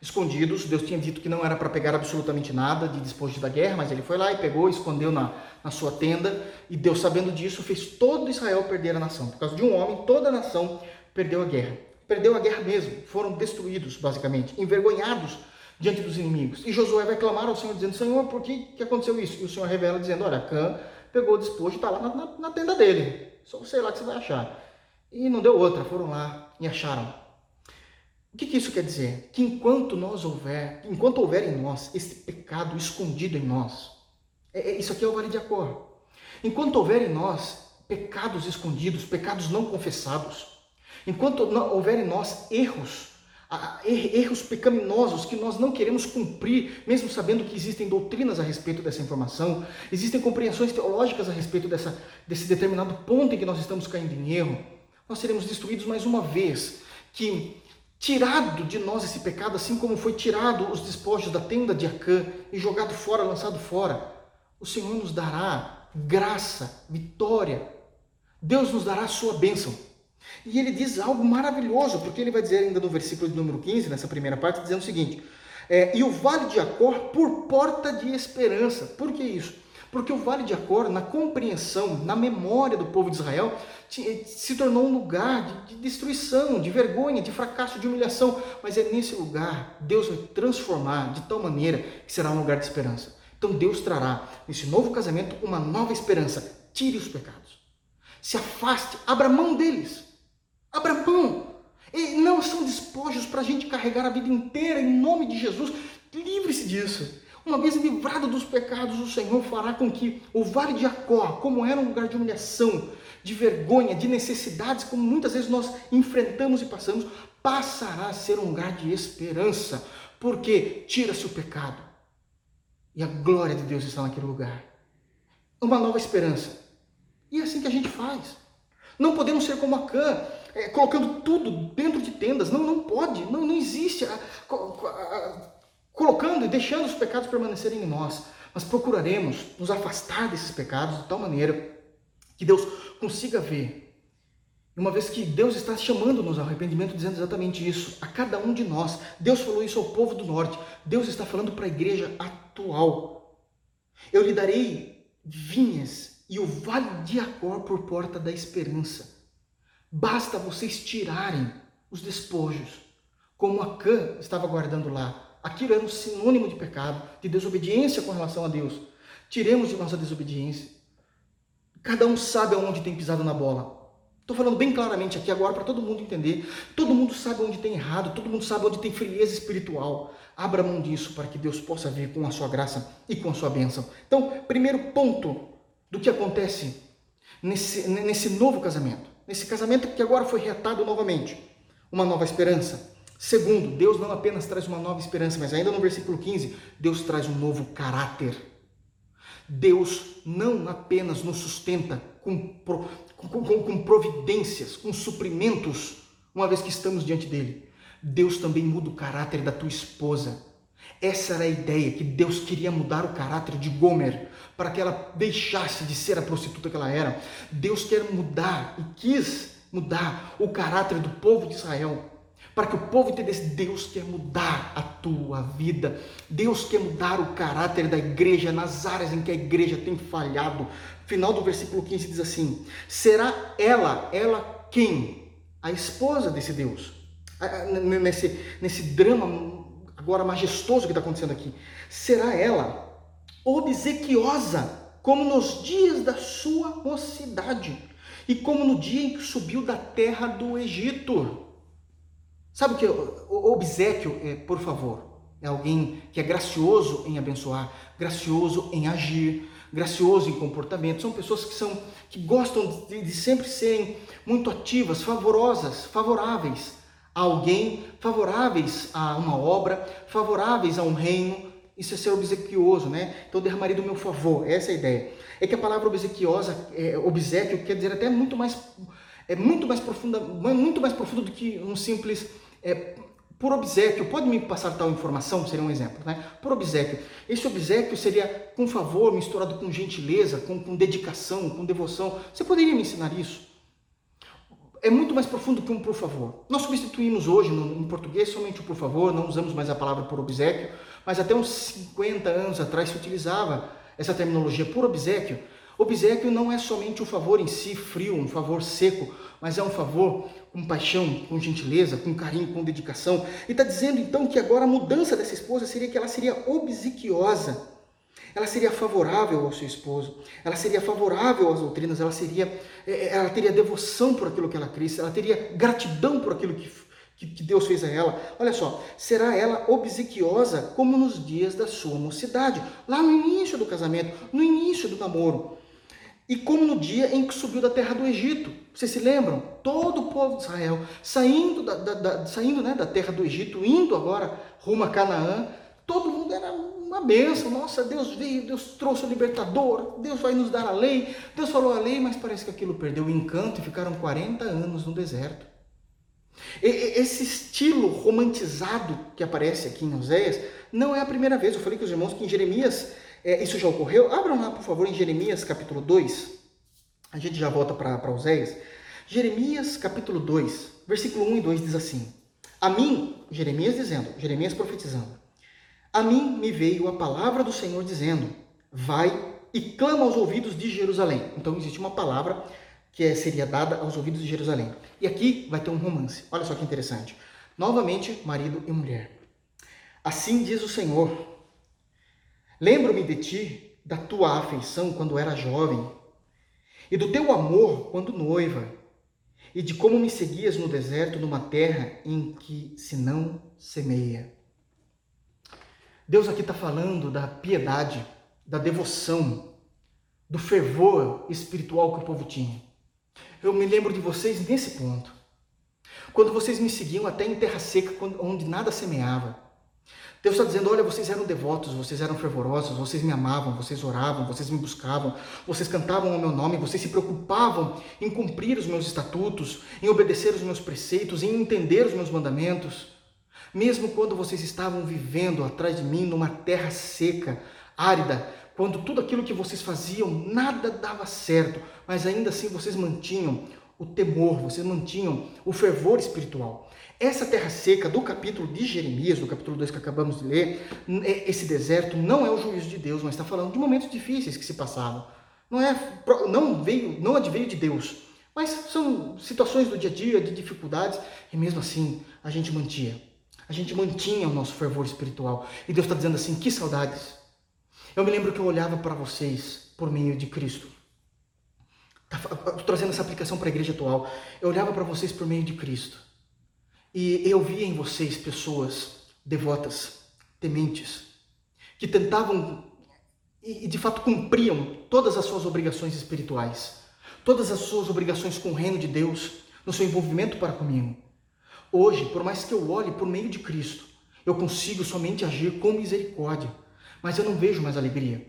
escondidos. Deus tinha dito que não era para pegar absolutamente nada de despojos da guerra, mas ele foi lá e pegou, escondeu na, na sua tenda. E Deus, sabendo disso, fez todo Israel perder a nação. Por causa de um homem, toda a nação perdeu a guerra. Perdeu a guerra mesmo. Foram destruídos, basicamente, envergonhados diante dos inimigos. E Josué vai clamar ao Senhor, dizendo: Senhor, por que, que aconteceu isso? E o Senhor revela, dizendo: Olha, Acã pegou o despojo e está lá na, na, na tenda dele. Só sei lá que você vai achar. E não deu outra, foram lá e acharam. O que, que isso quer dizer? Que enquanto nós houver, enquanto houver em nós esse pecado escondido em nós, é, é, isso aqui é o vale de Acor. Enquanto houver em nós pecados escondidos, pecados não confessados, enquanto houver em nós erros, erros pecaminosos que nós não queremos cumprir, mesmo sabendo que existem doutrinas a respeito dessa informação, existem compreensões teológicas a respeito dessa, desse determinado ponto em que nós estamos caindo em erro, nós seremos destruídos mais uma vez. Que tirado de nós esse pecado, assim como foi tirado os despojos da tenda de Acã e jogado fora, lançado fora, o Senhor nos dará graça, vitória. Deus nos dará a sua bênção. E ele diz algo maravilhoso, porque ele vai dizer ainda no versículo de número 15, nessa primeira parte, dizendo o seguinte: é, E o vale de Acor por porta de esperança. Por que isso? Porque o vale de Acor, na compreensão, na memória do povo de Israel, se tornou um lugar de, de destruição, de vergonha, de fracasso, de humilhação. Mas é nesse lugar Deus vai transformar de tal maneira que será um lugar de esperança. Então Deus trará nesse novo casamento uma nova esperança. Tire os pecados. Se afaste, abra mão deles. Abra mão. E não são despojos para a gente carregar a vida inteira em nome de Jesus. Livre-se disso. Uma vez livrado dos pecados, o Senhor fará com que o vale de Acó, como era um lugar de humilhação, de vergonha, de necessidades, como muitas vezes nós enfrentamos e passamos, passará a ser um lugar de esperança, porque tira-se o pecado e a glória de Deus está naquele lugar. Uma nova esperança. E é assim que a gente faz. Não podemos ser como Acã, é, colocando tudo dentro de tendas. Não, não pode, não, não existe. A, a, a, colocando e deixando os pecados permanecerem em nós. Mas procuraremos nos afastar desses pecados de tal maneira que Deus consiga ver. Uma vez que Deus está chamando-nos ao arrependimento, dizendo exatamente isso, a cada um de nós. Deus falou isso ao povo do norte. Deus está falando para a igreja atual. Eu lhe darei vinhas e o vale de Acor por porta da esperança. Basta vocês tirarem os despojos, como Acã estava guardando lá, Aquilo era um sinônimo de pecado, de desobediência com relação a Deus. Tiremos de nossa desobediência. Cada um sabe aonde tem pisado na bola. Estou falando bem claramente aqui agora para todo mundo entender. Todo mundo sabe onde tem errado, todo mundo sabe onde tem frieza espiritual. Abra mão disso para que Deus possa vir com a sua graça e com a sua bênção. Então, primeiro ponto do que acontece nesse, nesse novo casamento. Nesse casamento que agora foi reatado novamente. Uma nova esperança Segundo, Deus não apenas traz uma nova esperança, mas ainda no versículo 15, Deus traz um novo caráter. Deus não apenas nos sustenta com, com, com, com providências, com suprimentos, uma vez que estamos diante dele. Deus também muda o caráter da tua esposa. Essa era a ideia, que Deus queria mudar o caráter de Gomer, para que ela deixasse de ser a prostituta que ela era. Deus quer mudar e quis mudar o caráter do povo de Israel para que o povo entendesse: Deus quer mudar a tua vida, Deus quer mudar o caráter da igreja nas áreas em que a igreja tem falhado. Final do versículo 15 diz assim: Será ela, ela quem? A esposa desse Deus. Nesse, nesse drama agora majestoso que está acontecendo aqui. Será ela obsequiosa, como nos dias da sua mocidade, e como no dia em que subiu da terra do Egito. Sabe o que o obsequio é, por favor, é alguém que é gracioso em abençoar, gracioso em agir, gracioso em comportamento. São pessoas que são que gostam de, de sempre serem muito ativas, favorosas, favoráveis a alguém, favoráveis a uma obra, favoráveis a um reino. Isso é ser obsequioso, né? Então derramarei do meu favor. Essa é a ideia. É que a palavra obsequiosa, é, obsequio, quer dizer até muito mais é muito mais profunda, muito mais profundo do que um simples é, por obsequio, pode me passar tal informação? Seria um exemplo, né? Por obsequio. Esse obsequio seria com favor, misturado com gentileza, com, com dedicação, com devoção. Você poderia me ensinar isso? É muito mais profundo que um por favor. Nós substituímos hoje no, em português somente o por favor, não usamos mais a palavra por obsequio, mas até uns 50 anos atrás se utilizava essa terminologia por obsequio. Obsequio não é somente o favor em si, frio, um favor seco, mas é um favor com paixão, com gentileza, com carinho, com dedicação. E está dizendo então que agora a mudança dessa esposa seria que ela seria obsequiosa. Ela seria favorável ao seu esposo, ela seria favorável às doutrinas, ela seria, é, é, ela teria devoção por aquilo que ela cresce, ela teria gratidão por aquilo que, que, que Deus fez a ela. Olha só, será ela obsequiosa como nos dias da sua mocidade, lá no início do casamento, no início do namoro. E como no dia em que subiu da terra do Egito. Vocês se lembram? Todo o povo de Israel saindo da, da, da, saindo, né, da terra do Egito, indo agora rumo a Canaã. Todo mundo era uma bênção. Nossa, Deus veio, Deus trouxe o libertador, Deus vai nos dar a lei. Deus falou a lei, mas parece que aquilo perdeu o encanto e ficaram 40 anos no deserto. Esse estilo romantizado que aparece aqui em Oséias não é a primeira vez. Eu falei com os irmãos que em Jeremias é, isso já ocorreu. Abram lá, por favor, em Jeremias capítulo 2. A gente já volta para Oséias. Jeremias capítulo 2, versículo 1 e 2 diz assim: A mim, Jeremias dizendo, Jeremias profetizando, a mim me veio a palavra do Senhor dizendo: Vai e clama aos ouvidos de Jerusalém. Então existe uma palavra que é, seria dada aos ouvidos de Jerusalém. E aqui vai ter um romance. Olha só que interessante. Novamente, marido e mulher. Assim diz o Senhor: Lembro-me de ti, da tua afeição quando era jovem, e do teu amor quando noiva, e de como me seguias no deserto, numa terra em que se não semeia. Deus aqui está falando da piedade, da devoção, do fervor espiritual que o povo tinha. Eu me lembro de vocês nesse ponto. Quando vocês me seguiam até em terra seca, onde nada semeava. Deus está dizendo: olha, vocês eram devotos, vocês eram fervorosos, vocês me amavam, vocês oravam, vocês me buscavam, vocês cantavam o meu nome, vocês se preocupavam em cumprir os meus estatutos, em obedecer os meus preceitos, em entender os meus mandamentos. Mesmo quando vocês estavam vivendo atrás de mim numa terra seca, árida, quando tudo aquilo que vocês faziam nada dava certo, mas ainda assim vocês mantinham o temor, vocês mantinham o fervor espiritual. Essa terra seca do capítulo de Jeremias, do capítulo 2 que acabamos de ler, é, esse deserto não é o juízo de Deus, mas está falando de momentos difíceis que se passavam. Não é, não veio, não adveio de Deus, mas são situações do dia a dia, de dificuldades, e mesmo assim a gente mantinha. A gente mantinha o nosso fervor espiritual. E Deus está dizendo assim: que saudades, eu me lembro que eu olhava para vocês por meio de Cristo. Tá trazendo essa aplicação para a igreja atual. Eu olhava para vocês por meio de Cristo. E eu via em vocês pessoas devotas, tementes, que tentavam e de fato cumpriam todas as suas obrigações espirituais, todas as suas obrigações com o reino de Deus, no seu envolvimento para comigo. Hoje, por mais que eu olhe por meio de Cristo, eu consigo somente agir com misericórdia mas eu não vejo mais alegria.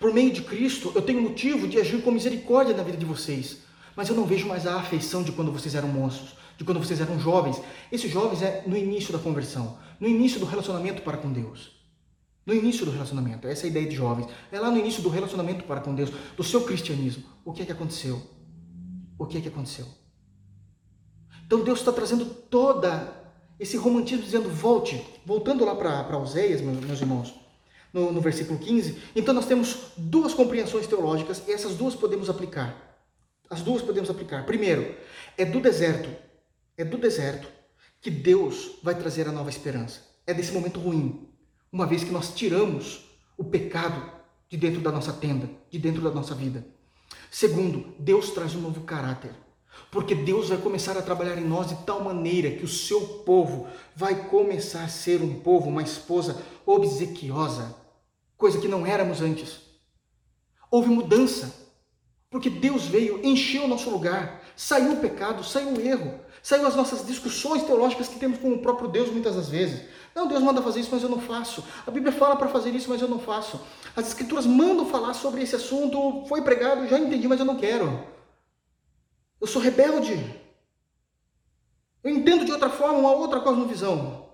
Por meio de Cristo, eu tenho motivo de agir com misericórdia na vida de vocês, mas eu não vejo mais a afeição de quando vocês eram monstros, de quando vocês eram jovens. Esses jovens é no início da conversão, no início do relacionamento para com Deus. No início do relacionamento, essa é a ideia de jovens. É lá no início do relacionamento para com Deus, do seu cristianismo. O que é que aconteceu? O que é que aconteceu? Então Deus está trazendo toda esse romantismo, dizendo: volte, voltando lá para Oséias, meus, meus irmãos no, no versículo 15. Então nós temos duas compreensões teológicas e essas duas podemos aplicar. As duas podemos aplicar. Primeiro, é do deserto, é do deserto que Deus vai trazer a nova esperança. É desse momento ruim, uma vez que nós tiramos o pecado de dentro da nossa tenda, de dentro da nossa vida. Segundo, Deus traz um novo caráter. Porque Deus vai começar a trabalhar em nós de tal maneira que o seu povo vai começar a ser um povo, uma esposa obsequiosa, coisa que não éramos antes. Houve mudança, porque Deus veio, encheu o nosso lugar, saiu o pecado, saiu o erro, saiu as nossas discussões teológicas que temos com o próprio Deus muitas das vezes. Não, Deus manda fazer isso, mas eu não faço. A Bíblia fala para fazer isso, mas eu não faço. As Escrituras mandam falar sobre esse assunto, foi pregado, já entendi, mas eu não quero. Eu sou rebelde. Eu entendo de outra forma, uma outra cosmovisão.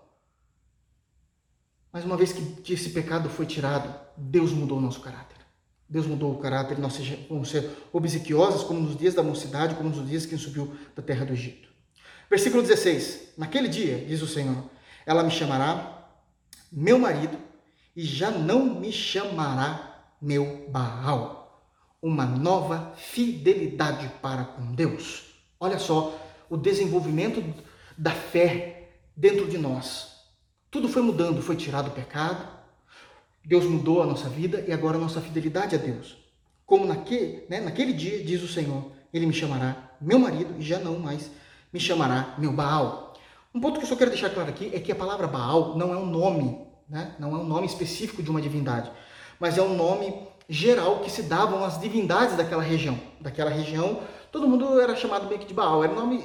Mas uma vez que esse pecado foi tirado, Deus mudou o nosso caráter. Deus mudou o caráter, nós vamos ser obsequiosos como nos dias da mocidade, como nos dias que subiu da terra do Egito. Versículo 16: Naquele dia, diz o Senhor, ela me chamará meu marido e já não me chamará meu Baal uma nova fidelidade para com Deus. Olha só o desenvolvimento da fé dentro de nós. Tudo foi mudando, foi tirado o pecado, Deus mudou a nossa vida e agora a nossa fidelidade a Deus. Como naquele, né, naquele dia, diz o Senhor, Ele me chamará meu marido e já não mais me chamará meu Baal. Um ponto que eu só quero deixar claro aqui é que a palavra Baal não é um nome, né, não é um nome específico de uma divindade mas é um nome geral que se davam às divindades daquela região. Daquela região, todo mundo era chamado meio que de Baal. Era um nome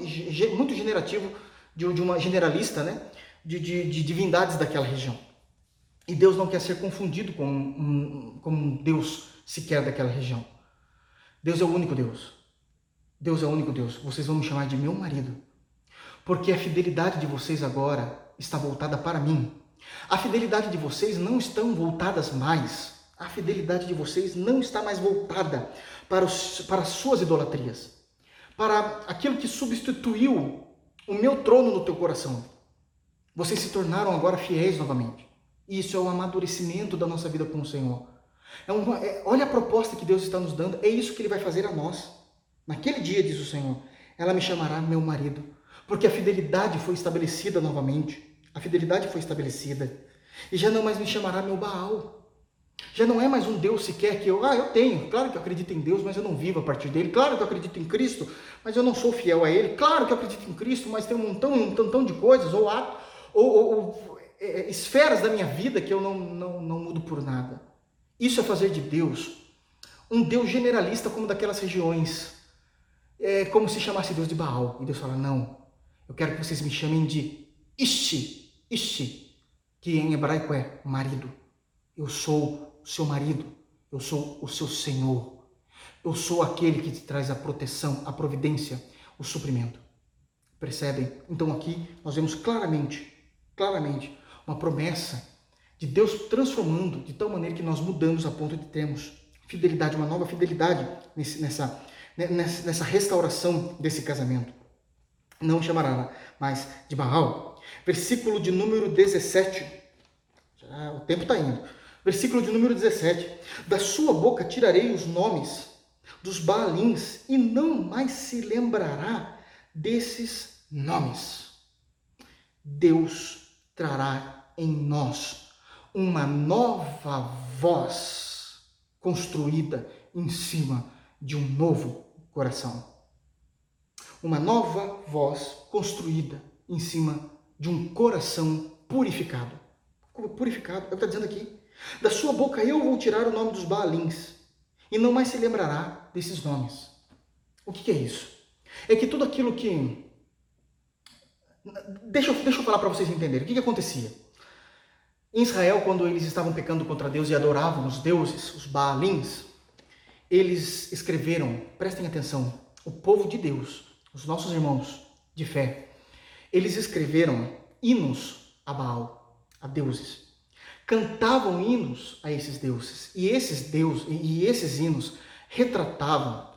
muito generativo de, uma generalista, né? De, de, de divindades daquela região. E Deus não quer ser confundido com um, com um Deus sequer daquela região. Deus é o único Deus. Deus é o único Deus. Vocês vão me chamar de meu marido. Porque a fidelidade de vocês agora está voltada para mim. A fidelidade de vocês não estão voltadas mais. A fidelidade de vocês não está mais voltada para, os, para as suas idolatrias. Para aquilo que substituiu o meu trono no teu coração. Vocês se tornaram agora fiéis novamente. Isso é o amadurecimento da nossa vida com o Senhor. É uma, é, olha a proposta que Deus está nos dando. É isso que Ele vai fazer a nós. Naquele dia, diz o Senhor, ela me chamará meu marido, porque a fidelidade foi estabelecida novamente. A fidelidade foi estabelecida. E já não mais me chamará meu Baal. Já não é mais um Deus sequer que eu, ah, eu tenho. Claro que eu acredito em Deus, mas eu não vivo a partir dele. Claro que eu acredito em Cristo, mas eu não sou fiel a Ele. Claro que eu acredito em Cristo, mas tem um montão, um tantão de coisas, ou, ou, ou, ou é, é, esferas da minha vida que eu não, não, não mudo por nada. Isso é fazer de Deus um Deus generalista como daquelas regiões. É como se chamasse Deus de Baal. E Deus fala: Não, eu quero que vocês me chamem de Ishi, Ishi, que em hebraico é marido. Eu sou o seu marido, eu sou o seu Senhor. Eu sou aquele que te traz a proteção, a providência, o suprimento. Percebem? Então aqui nós vemos claramente, claramente, uma promessa de Deus transformando de tal maneira que nós mudamos a ponto de termos fidelidade, uma nova fidelidade nessa, nessa restauração desse casamento. Não chamará mais de Baal. Versículo de número 17. Já, o tempo está indo. Versículo de número 17. Da sua boca tirarei os nomes dos Baalins e não mais se lembrará desses nomes. Deus trará em nós uma nova voz construída em cima de um novo coração. Uma nova voz construída em cima de um coração purificado. Purificado, é o que está dizendo aqui. Da sua boca eu vou tirar o nome dos Baalins, e não mais se lembrará desses nomes. O que, que é isso? É que tudo aquilo que. Deixa, deixa eu falar para vocês entenderem. O que, que acontecia? Em Israel, quando eles estavam pecando contra Deus e adoravam os deuses, os Baalins, eles escreveram, prestem atenção, o povo de Deus, os nossos irmãos de fé, eles escreveram hinos a Baal, a deuses. Cantavam hinos a esses deuses. E esses deuses e esses hinos retratavam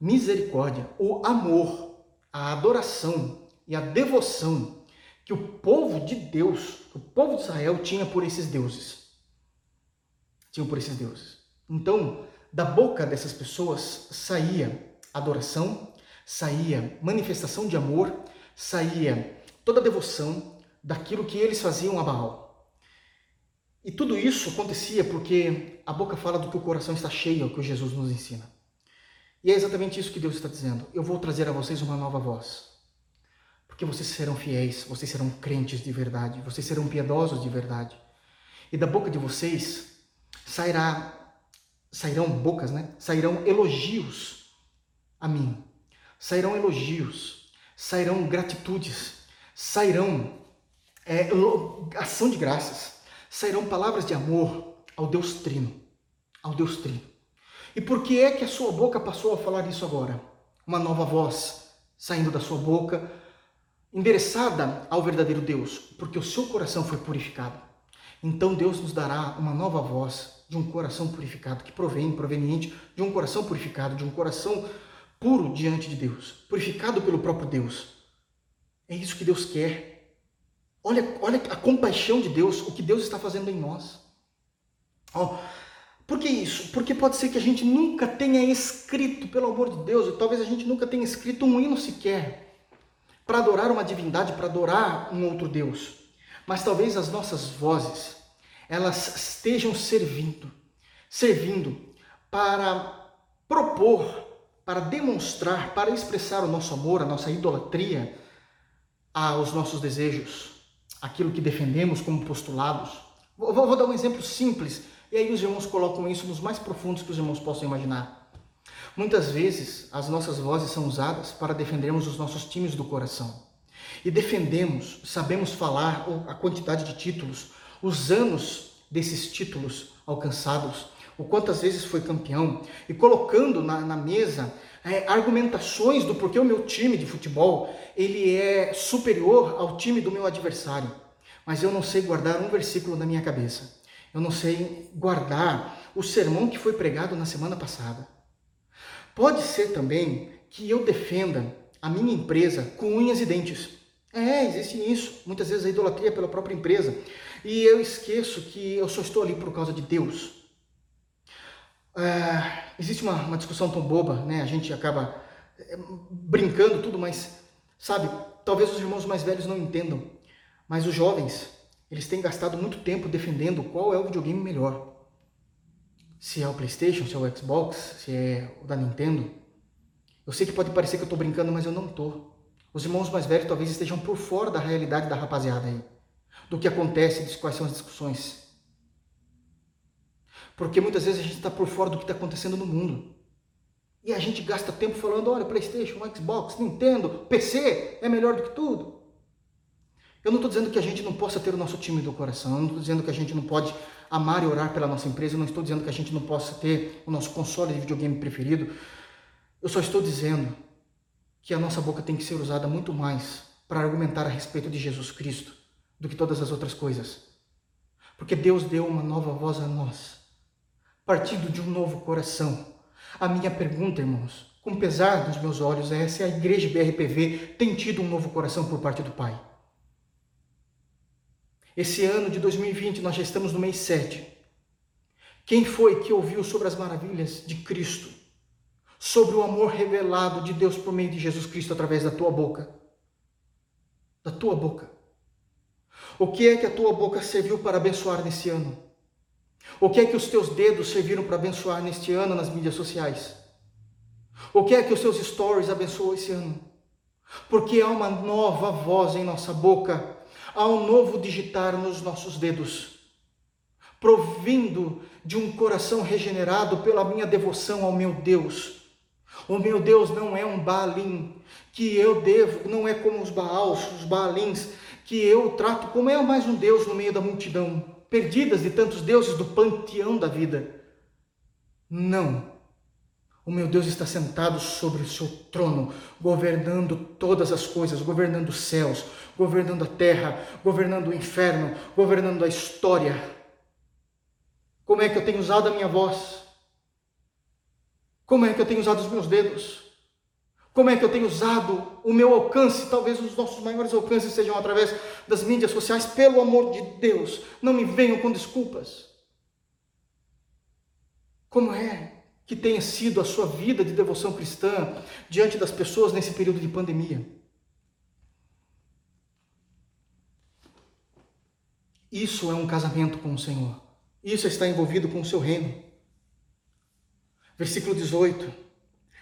misericórdia, o amor, a adoração e a devoção que o povo de Deus, o povo de Israel tinha por esses deuses. Tinham por esses deuses. Então, da boca dessas pessoas saía adoração, saía manifestação de amor, saía toda a devoção daquilo que eles faziam a Baal. E tudo isso acontecia porque a boca fala do que o coração está cheio, é o que Jesus nos ensina. E é exatamente isso que Deus está dizendo. Eu vou trazer a vocês uma nova voz. Porque vocês serão fiéis, vocês serão crentes de verdade, vocês serão piedosos de verdade. E da boca de vocês sairá, sairão bocas, né? Sairão elogios a mim. Sairão elogios, sairão gratitudes, sairão é, ação de graças, sairão palavras de amor ao Deus Trino, ao Deus Trino. E por que é que a sua boca passou a falar isso agora? Uma nova voz saindo da sua boca, endereçada ao verdadeiro Deus, porque o seu coração foi purificado. Então Deus nos dará uma nova voz de um coração purificado, que provém, proveniente de um coração purificado, de um coração puro diante de Deus, purificado pelo próprio Deus. É isso que Deus quer. Olha, olha a compaixão de Deus, o que Deus está fazendo em nós. Oh, por que isso? Porque pode ser que a gente nunca tenha escrito, pelo amor de Deus, talvez a gente nunca tenha escrito um hino sequer para adorar uma divindade, para adorar um outro Deus. Mas talvez as nossas vozes, elas estejam servindo, servindo para propor, para demonstrar, para expressar o nosso amor, a nossa idolatria aos nossos desejos, aquilo que defendemos como postulados. Vou, vou dar um exemplo simples E aí os irmãos colocam isso nos mais profundos que os irmãos possam imaginar. Muitas vezes as nossas vozes são usadas para defendermos os nossos times do coração. E defendemos, sabemos falar a quantidade de títulos, os anos desses títulos alcançados, o quantas vezes foi campeão, e colocando na, na mesa é, argumentações do porquê o meu time de futebol ele é superior ao time do meu adversário. Mas eu não sei guardar um versículo na minha cabeça. Eu não sei guardar o sermão que foi pregado na semana passada. Pode ser também que eu defenda a minha empresa com unhas e dentes. É, existe isso. Muitas vezes a idolatria é pela própria empresa. E eu esqueço que eu só estou ali por causa de Deus. É, existe uma, uma discussão tão boba, né? A gente acaba é, brincando tudo, mas sabe, talvez os irmãos mais velhos não entendam, mas os jovens, eles têm gastado muito tempo defendendo qual é o videogame melhor. Se é o PlayStation, se é o Xbox, se é o da Nintendo. Eu sei que pode parecer que eu estou brincando, mas eu não estou. Os irmãos mais velhos talvez estejam por fora da realidade da rapaziada aí, do que acontece, de quais são as discussões. Porque muitas vezes a gente está por fora do que está acontecendo no mundo. E a gente gasta tempo falando, olha, Playstation, Xbox, Nintendo, PC é melhor do que tudo. Eu não estou dizendo que a gente não possa ter o nosso time do coração, eu não estou dizendo que a gente não pode amar e orar pela nossa empresa, eu não estou dizendo que a gente não possa ter o nosso console de videogame preferido. Eu só estou dizendo que a nossa boca tem que ser usada muito mais para argumentar a respeito de Jesus Cristo do que todas as outras coisas. Porque Deus deu uma nova voz a nós partindo de um novo coração. A minha pergunta, irmãos, com pesar nos meus olhos, é se a igreja BRPV tem tido um novo coração por parte do Pai. Esse ano de 2020, nós já estamos no mês 7. Quem foi que ouviu sobre as maravilhas de Cristo? Sobre o amor revelado de Deus por meio de Jesus Cristo através da tua boca? Da tua boca. O que é que a tua boca serviu para abençoar nesse ano? O que é que os teus dedos serviram para abençoar neste ano nas mídias sociais? O que é que os seus stories abençoou esse ano? Porque há uma nova voz em nossa boca, há um novo digitar nos nossos dedos, provindo de um coração regenerado pela minha devoção ao meu Deus. O meu Deus não é um Baalim que eu devo, não é como os Baals, os Baalins, que eu trato como é mais um Deus no meio da multidão perdidas de tantos deuses do panteão da vida. Não. O meu Deus está sentado sobre o seu trono, governando todas as coisas, governando os céus, governando a terra, governando o inferno, governando a história. Como é que eu tenho usado a minha voz? Como é que eu tenho usado os meus dedos? Como é que eu tenho usado o meu alcance? Talvez os nossos maiores alcances sejam através das mídias sociais. Pelo amor de Deus, não me venham com desculpas. Como é que tenha sido a sua vida de devoção cristã diante das pessoas nesse período de pandemia? Isso é um casamento com o Senhor. Isso está envolvido com o seu reino. Versículo 18.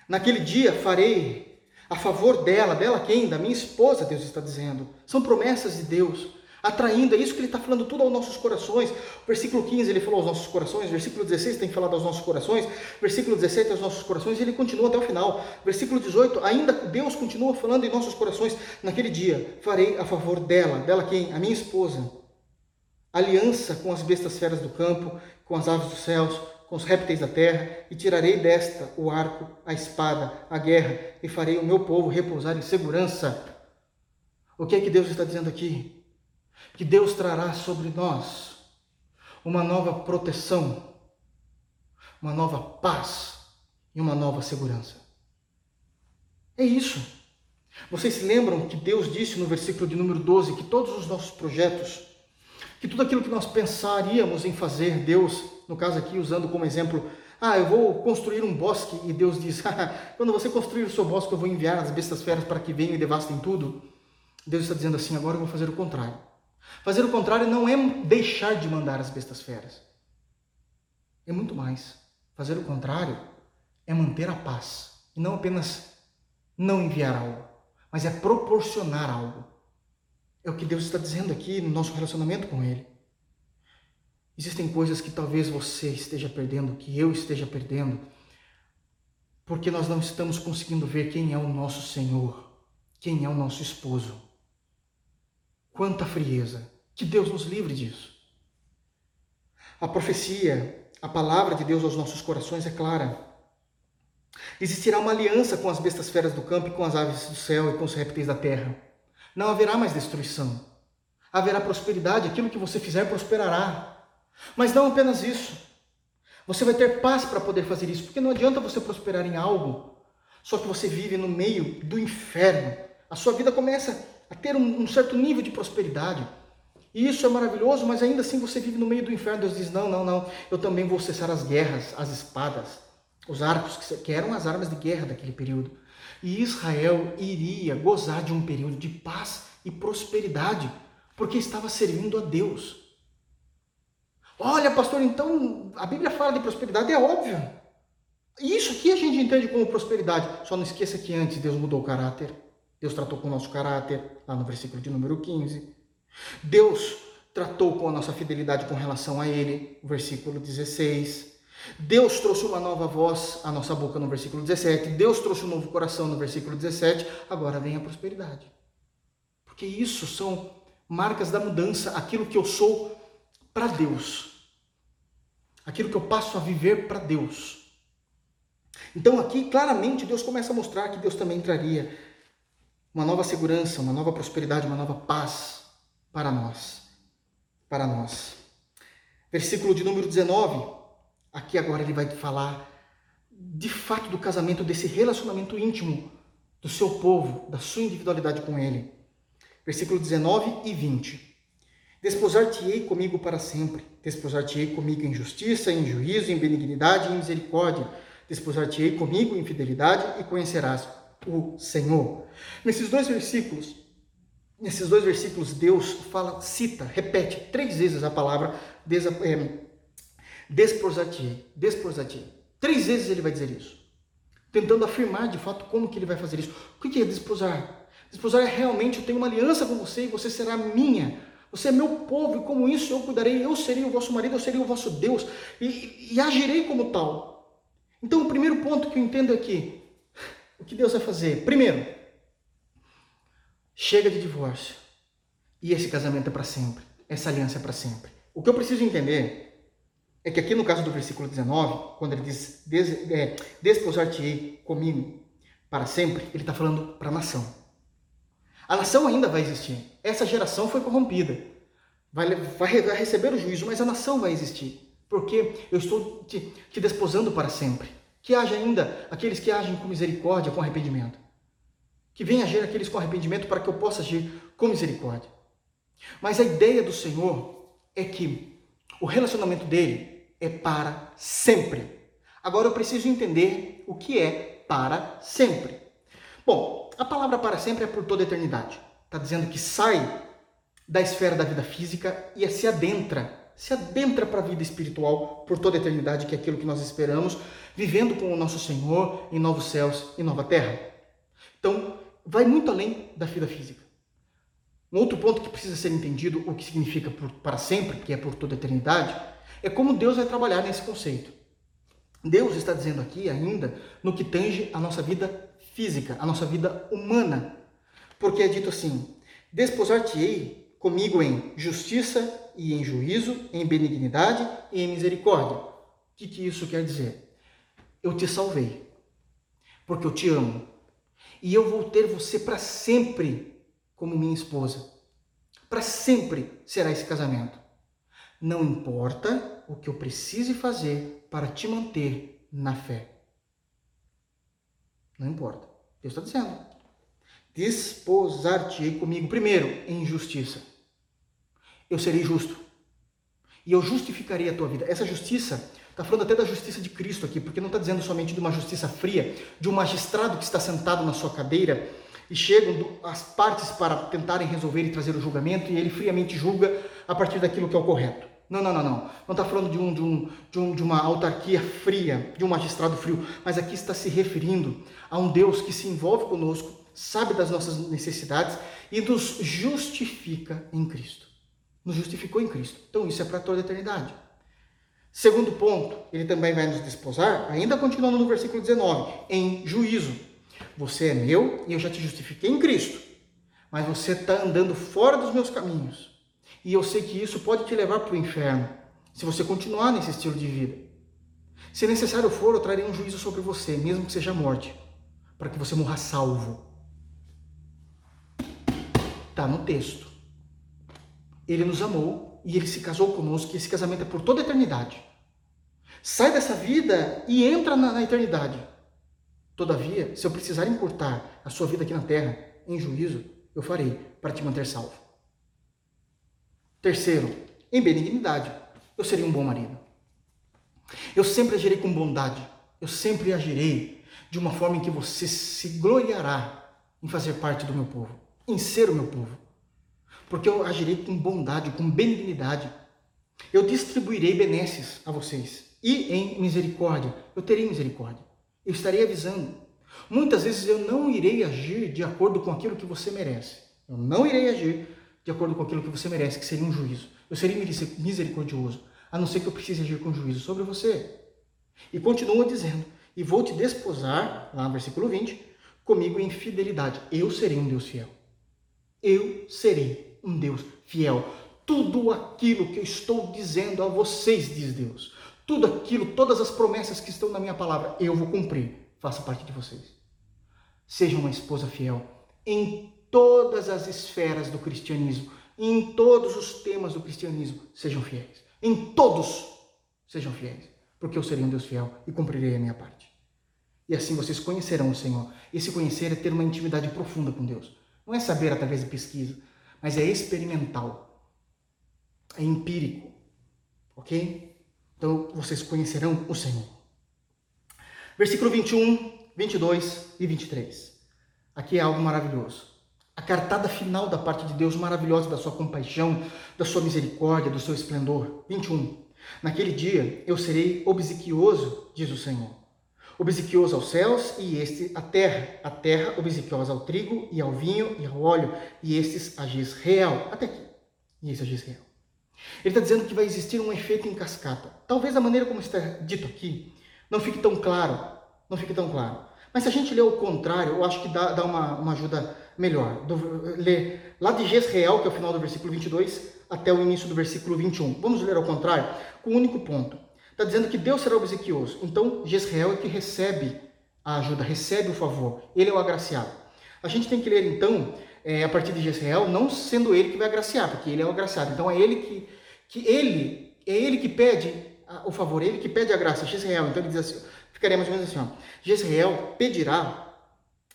Naquele dia farei a favor dela, dela quem? Da minha esposa, Deus está dizendo. São promessas de Deus, atraindo, é isso que ele está falando tudo aos nossos corações. Versículo 15 ele falou aos nossos corações, versículo 16 tem falado aos nossos corações, versículo 17 aos nossos corações, e ele continua até o final. Versículo 18, ainda Deus continua falando em nossos corações, naquele dia farei a favor dela, dela quem? A minha esposa. Aliança com as bestas feras do campo, com as aves dos céus, com os répteis da terra, e tirarei desta o arco, a espada, a guerra, e farei o meu povo repousar em segurança. O que é que Deus está dizendo aqui? Que Deus trará sobre nós uma nova proteção, uma nova paz e uma nova segurança. É isso. Vocês se lembram que Deus disse no versículo de número 12 que todos os nossos projetos, que tudo aquilo que nós pensaríamos em fazer, Deus no caso aqui usando como exemplo, ah, eu vou construir um bosque e Deus diz, quando você construir o seu bosque eu vou enviar as bestas feras para que venham e devastem tudo. Deus está dizendo assim, agora eu vou fazer o contrário. Fazer o contrário não é deixar de mandar as bestas feras. É muito mais. Fazer o contrário é manter a paz. E não apenas não enviar algo, mas é proporcionar algo. É o que Deus está dizendo aqui no nosso relacionamento com Ele. Existem coisas que talvez você esteja perdendo, que eu esteja perdendo, porque nós não estamos conseguindo ver quem é o nosso Senhor, quem é o nosso esposo. Quanta frieza! Que Deus nos livre disso. A profecia, a palavra de Deus aos nossos corações é clara. Existirá uma aliança com as bestas feras do campo e com as aves do céu e com os répteis da terra. Não haverá mais destruição. Haverá prosperidade, aquilo que você fizer prosperará. Mas não apenas isso. Você vai ter paz para poder fazer isso, porque não adianta você prosperar em algo, só que você vive no meio do inferno. A sua vida começa a ter um, um certo nível de prosperidade. E isso é maravilhoso, mas ainda assim você vive no meio do inferno. Deus diz: não, não, não, eu também vou cessar as guerras, as espadas, os arcos, que eram as armas de guerra daquele período. E Israel iria gozar de um período de paz e prosperidade, porque estava servindo a Deus. Olha, pastor, então a Bíblia fala de prosperidade, é óbvio. Isso aqui a gente entende como prosperidade. Só não esqueça que antes Deus mudou o caráter. Deus tratou com o nosso caráter, lá no versículo de número 15. Deus tratou com a nossa fidelidade com relação a Ele, versículo 16. Deus trouxe uma nova voz à nossa boca no versículo 17. Deus trouxe um novo coração no versículo 17. Agora vem a prosperidade. Porque isso são marcas da mudança, aquilo que eu sou para Deus. Aquilo que eu passo a viver para Deus. Então aqui claramente Deus começa a mostrar que Deus também traria uma nova segurança, uma nova prosperidade, uma nova paz para nós. Para nós. Versículo de número 19. Aqui agora ele vai falar de fato do casamento, desse relacionamento íntimo do seu povo, da sua individualidade com ele. Versículo 19 e 20. Desposar-te-ei comigo para sempre. Desposar-te-ei comigo em justiça, em juízo, em benignidade e em misericórdia. Desposar-te-ei comigo em fidelidade e conhecerás o Senhor. Nesses dois versículos, nesses dois versículos, Deus fala, cita, repete três vezes a palavra é, desposar-te-ei. Três vezes ele vai dizer isso, tentando afirmar de fato como que ele vai fazer isso. O que é desposar? Desposar é realmente eu tenho uma aliança com você e você será minha. Você é meu povo e como isso eu cuidarei, eu serei o vosso marido, eu serei o vosso Deus e, e agirei como tal. Então o primeiro ponto que eu entendo é que o que Deus vai fazer? Primeiro, chega de divórcio. E esse casamento é para sempre. Essa aliança é para sempre. O que eu preciso entender é que aqui no caso do versículo 19, quando ele diz des, é, desposar-te-ei comigo para sempre, ele está falando para a nação. A nação ainda vai existir. Essa geração foi corrompida. Vai, vai, vai receber o juízo, mas a nação vai existir. Porque eu estou te, te desposando para sempre. Que haja ainda aqueles que agem com misericórdia, com arrependimento. Que venha agir aqueles com arrependimento para que eu possa agir com misericórdia. Mas a ideia do Senhor é que o relacionamento dele é para sempre. Agora eu preciso entender o que é para sempre. Bom, a palavra para sempre é por toda a eternidade. Está dizendo que sai da esfera da vida física e se adentra se adentra para a vida espiritual por toda a eternidade, que é aquilo que nós esperamos, vivendo com o nosso Senhor em novos céus e nova terra. Então, vai muito além da vida física. Um outro ponto que precisa ser entendido, o que significa por, para sempre, que é por toda a eternidade, é como Deus vai trabalhar nesse conceito. Deus está dizendo aqui ainda no que tange a nossa vida física, a nossa vida humana. Porque é dito assim: Desposar-te-ei comigo em justiça e em juízo, em benignidade e em misericórdia. O que, que isso quer dizer? Eu te salvei, porque eu te amo, e eu vou ter você para sempre como minha esposa. Para sempre será esse casamento. Não importa o que eu precise fazer para te manter na fé. Não importa. Deus está dizendo. Desposar-te comigo primeiro em justiça eu serei justo. E eu justificarei a tua vida. Essa justiça, está falando até da justiça de Cristo aqui, porque não está dizendo somente de uma justiça fria, de um magistrado que está sentado na sua cadeira e chegam as partes para tentarem resolver e trazer o julgamento e ele friamente julga a partir daquilo que é o correto. Não, não, não, não. Não está falando de, um, de, um, de, um, de uma autarquia fria, de um magistrado frio, mas aqui está se referindo a um Deus que se envolve conosco, sabe das nossas necessidades e nos justifica em Cristo nos justificou em Cristo. Então isso é para toda a eternidade. Segundo ponto, ele também vai nos desposar, ainda continuando no versículo 19, em juízo. Você é meu e eu já te justifiquei em Cristo, mas você está andando fora dos meus caminhos. E eu sei que isso pode te levar para o inferno, se você continuar nesse estilo de vida. Se necessário for, eu trarei um juízo sobre você, mesmo que seja a morte, para que você morra salvo. Está no texto. Ele nos amou e ele se casou conosco, e esse casamento é por toda a eternidade. Sai dessa vida e entra na, na eternidade. Todavia, se eu precisar encurtar a sua vida aqui na terra, em juízo, eu farei para te manter salvo. Terceiro, em benignidade, eu serei um bom marido. Eu sempre agirei com bondade. Eu sempre agirei de uma forma em que você se gloriará em fazer parte do meu povo, em ser o meu povo. Porque eu agirei com bondade, com benignidade. Eu distribuirei benesses a vocês. E em misericórdia, eu terei misericórdia. Eu estarei avisando. Muitas vezes eu não irei agir de acordo com aquilo que você merece. Eu não irei agir de acordo com aquilo que você merece, que seria um juízo. Eu serei misericordioso, a não ser que eu precise agir com juízo sobre você. E continua dizendo: E vou te desposar, lá no versículo 20, comigo em fidelidade. Eu serei um Deus fiel. Eu serei um Deus fiel. Tudo aquilo que eu estou dizendo a vocês, diz Deus, tudo aquilo, todas as promessas que estão na minha palavra, eu vou cumprir. Faça parte de vocês. Seja uma esposa fiel em todas as esferas do cristianismo, em todos os temas do cristianismo, sejam fiéis. Em todos, sejam fiéis, porque eu serei um Deus fiel e cumprirei a minha parte. E assim vocês conhecerão o Senhor. Esse conhecer é ter uma intimidade profunda com Deus. Não é saber através de pesquisa, mas é experimental. É empírico. Ok? Então vocês conhecerão o Senhor. Versículo 21, 22 e 23. Aqui é algo maravilhoso. A cartada final da parte de Deus, maravilhosa da sua compaixão, da sua misericórdia, do seu esplendor. 21. Naquele dia eu serei obsequioso, diz o Senhor. Obsequioso aos céus e este à terra. A terra obsequiosa ao trigo e ao vinho e ao óleo, e estes a real. Até aqui. E esse a real. Ele está dizendo que vai existir um efeito em cascata. Talvez a maneira como está dito aqui não fique tão claro. Não fique tão claro. Mas se a gente ler o contrário, eu acho que dá, dá uma, uma ajuda melhor. Do, ler lá de Jezreel, que é o final do versículo 22, até o início do versículo 21. Vamos ler ao contrário, com um único ponto. Está dizendo que Deus será obsequioso. Então, Jezreel é que recebe a ajuda, recebe o favor. Ele é o agraciado. A gente tem que ler, então, é, a partir de Jezreel, não sendo ele que vai agraciar, porque ele é o agraciado. Então, é ele que, que ele, é ele que pede o favor, ele que pede a graça, Jezreel. Então, ele diz assim, ficaria mais ou menos assim, ó. Jezreel pedirá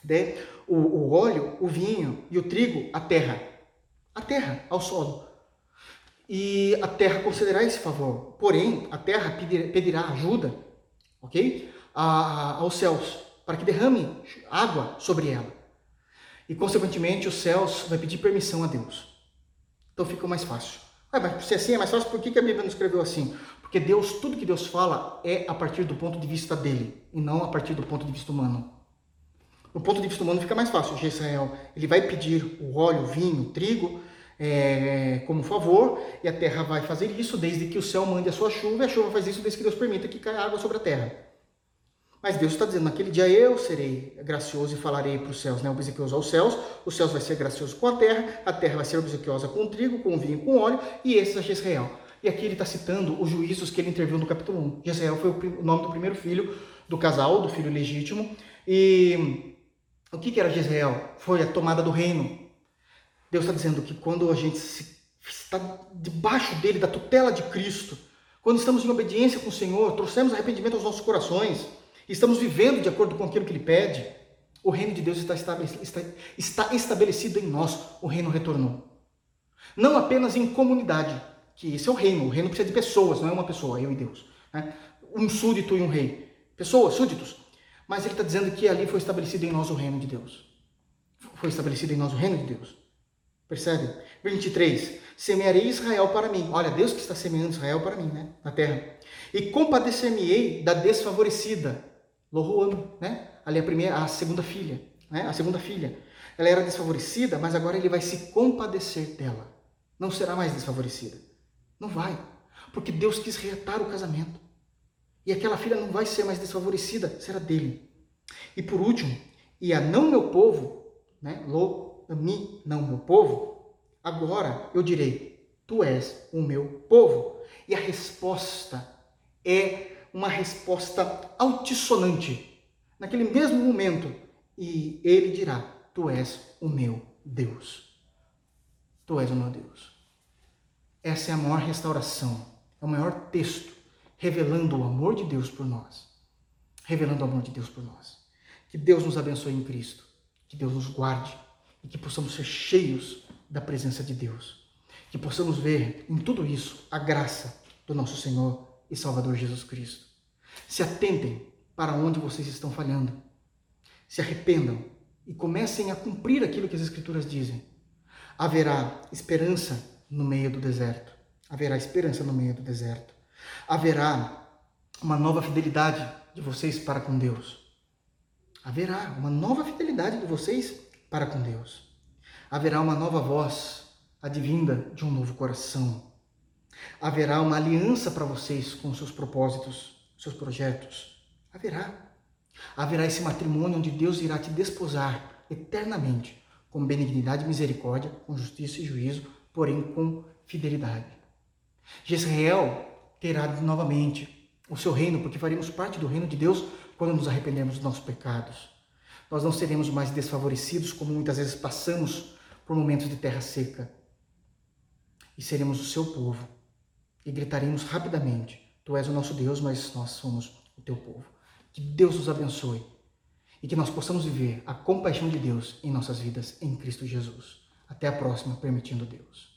né, o, o óleo, o vinho e o trigo à terra. A terra, ao solo. E a terra concederá esse favor. Porém, a terra pedirá ajuda, ok? A, aos céus, para que derrame água sobre ela. E, consequentemente, os céus vai pedir permissão a Deus. Então fica mais fácil. Ah, mas se assim é mais fácil, por que a Bíblia não escreveu assim? Porque Deus, tudo que Deus fala é a partir do ponto de vista dele, e não a partir do ponto de vista humano. Do ponto de vista humano fica mais fácil. Israel ele vai pedir o óleo, o vinho, o trigo é, como favor, e a terra vai fazer isso desde que o céu mande a sua chuva, e a chuva faz isso desde que Deus permita que caia água sobre a terra. Mas Deus está dizendo, naquele dia eu serei gracioso e falarei para os céus, né? obsequioso aos céus, os céus vai ser gracioso com a terra, a terra vai ser obsequiosa com trigo, com vinho, com óleo, e esse é Jezreel. E aqui ele está citando os juízos que ele interviu no capítulo 1. Jezreel foi o nome do primeiro filho do casal, do filho legítimo, e o que, que era Jezreel? Foi a tomada do reino. Deus está dizendo que quando a gente está debaixo dele, da tutela de Cristo, quando estamos em obediência com o Senhor, trouxemos arrependimento aos nossos corações, estamos vivendo de acordo com aquilo que Ele pede, o reino de Deus está estabelecido, está, está estabelecido em nós, o reino retornou. Não apenas em comunidade, que esse é o reino, o reino precisa de pessoas, não é uma pessoa, eu e Deus. Né? Um súdito e um rei. Pessoas, súditos, mas ele está dizendo que ali foi estabelecido em nós o reino de Deus. Foi estabelecido em nós o reino de Deus. Percebe? 23. Semearei Israel para mim. Olha, Deus que está semeando Israel para mim, né? Na terra. E compadecer-me-ei da desfavorecida. Lohuam, né? Ali a primeira, a segunda filha, né? A segunda filha. Ela era desfavorecida, mas agora ele vai se compadecer dela. Não será mais desfavorecida. Não vai. Porque Deus quis reatar o casamento. E aquela filha não vai ser mais desfavorecida, será dele. E por último, e a não meu povo, né? Lo, a mim, não meu povo, agora eu direi, tu és o meu povo. E a resposta é uma resposta altissonante. Naquele mesmo momento, e ele dirá: Tu és o meu Deus. Tu és o meu Deus. Essa é a maior restauração, é o maior texto revelando o amor de Deus por nós. Revelando o amor de Deus por nós. Que Deus nos abençoe em Cristo, que Deus nos guarde e que possamos ser cheios da presença de Deus. Que possamos ver em tudo isso a graça do nosso Senhor e Salvador Jesus Cristo. Se atentem para onde vocês estão falhando. Se arrependam e comecem a cumprir aquilo que as Escrituras dizem. Haverá esperança no meio do deserto. Haverá esperança no meio do deserto. Haverá uma nova fidelidade de vocês para com Deus. Haverá uma nova fidelidade de vocês para com Deus. Haverá uma nova voz advinda de um novo coração Haverá uma aliança para vocês com seus propósitos, seus projetos. Haverá. Haverá esse matrimônio onde Deus irá te desposar eternamente, com benignidade e misericórdia, com justiça e juízo, porém com fidelidade. Jezreel terá novamente o seu reino, porque faremos parte do reino de Deus quando nos arrependermos dos nossos pecados. Nós não seremos mais desfavorecidos, como muitas vezes passamos por momentos de terra seca, e seremos o seu povo e gritaremos rapidamente: Tu és o nosso Deus, mas nós somos o teu povo. Que Deus nos abençoe e que nós possamos viver a compaixão de Deus em nossas vidas em Cristo Jesus. Até a próxima, permitindo Deus.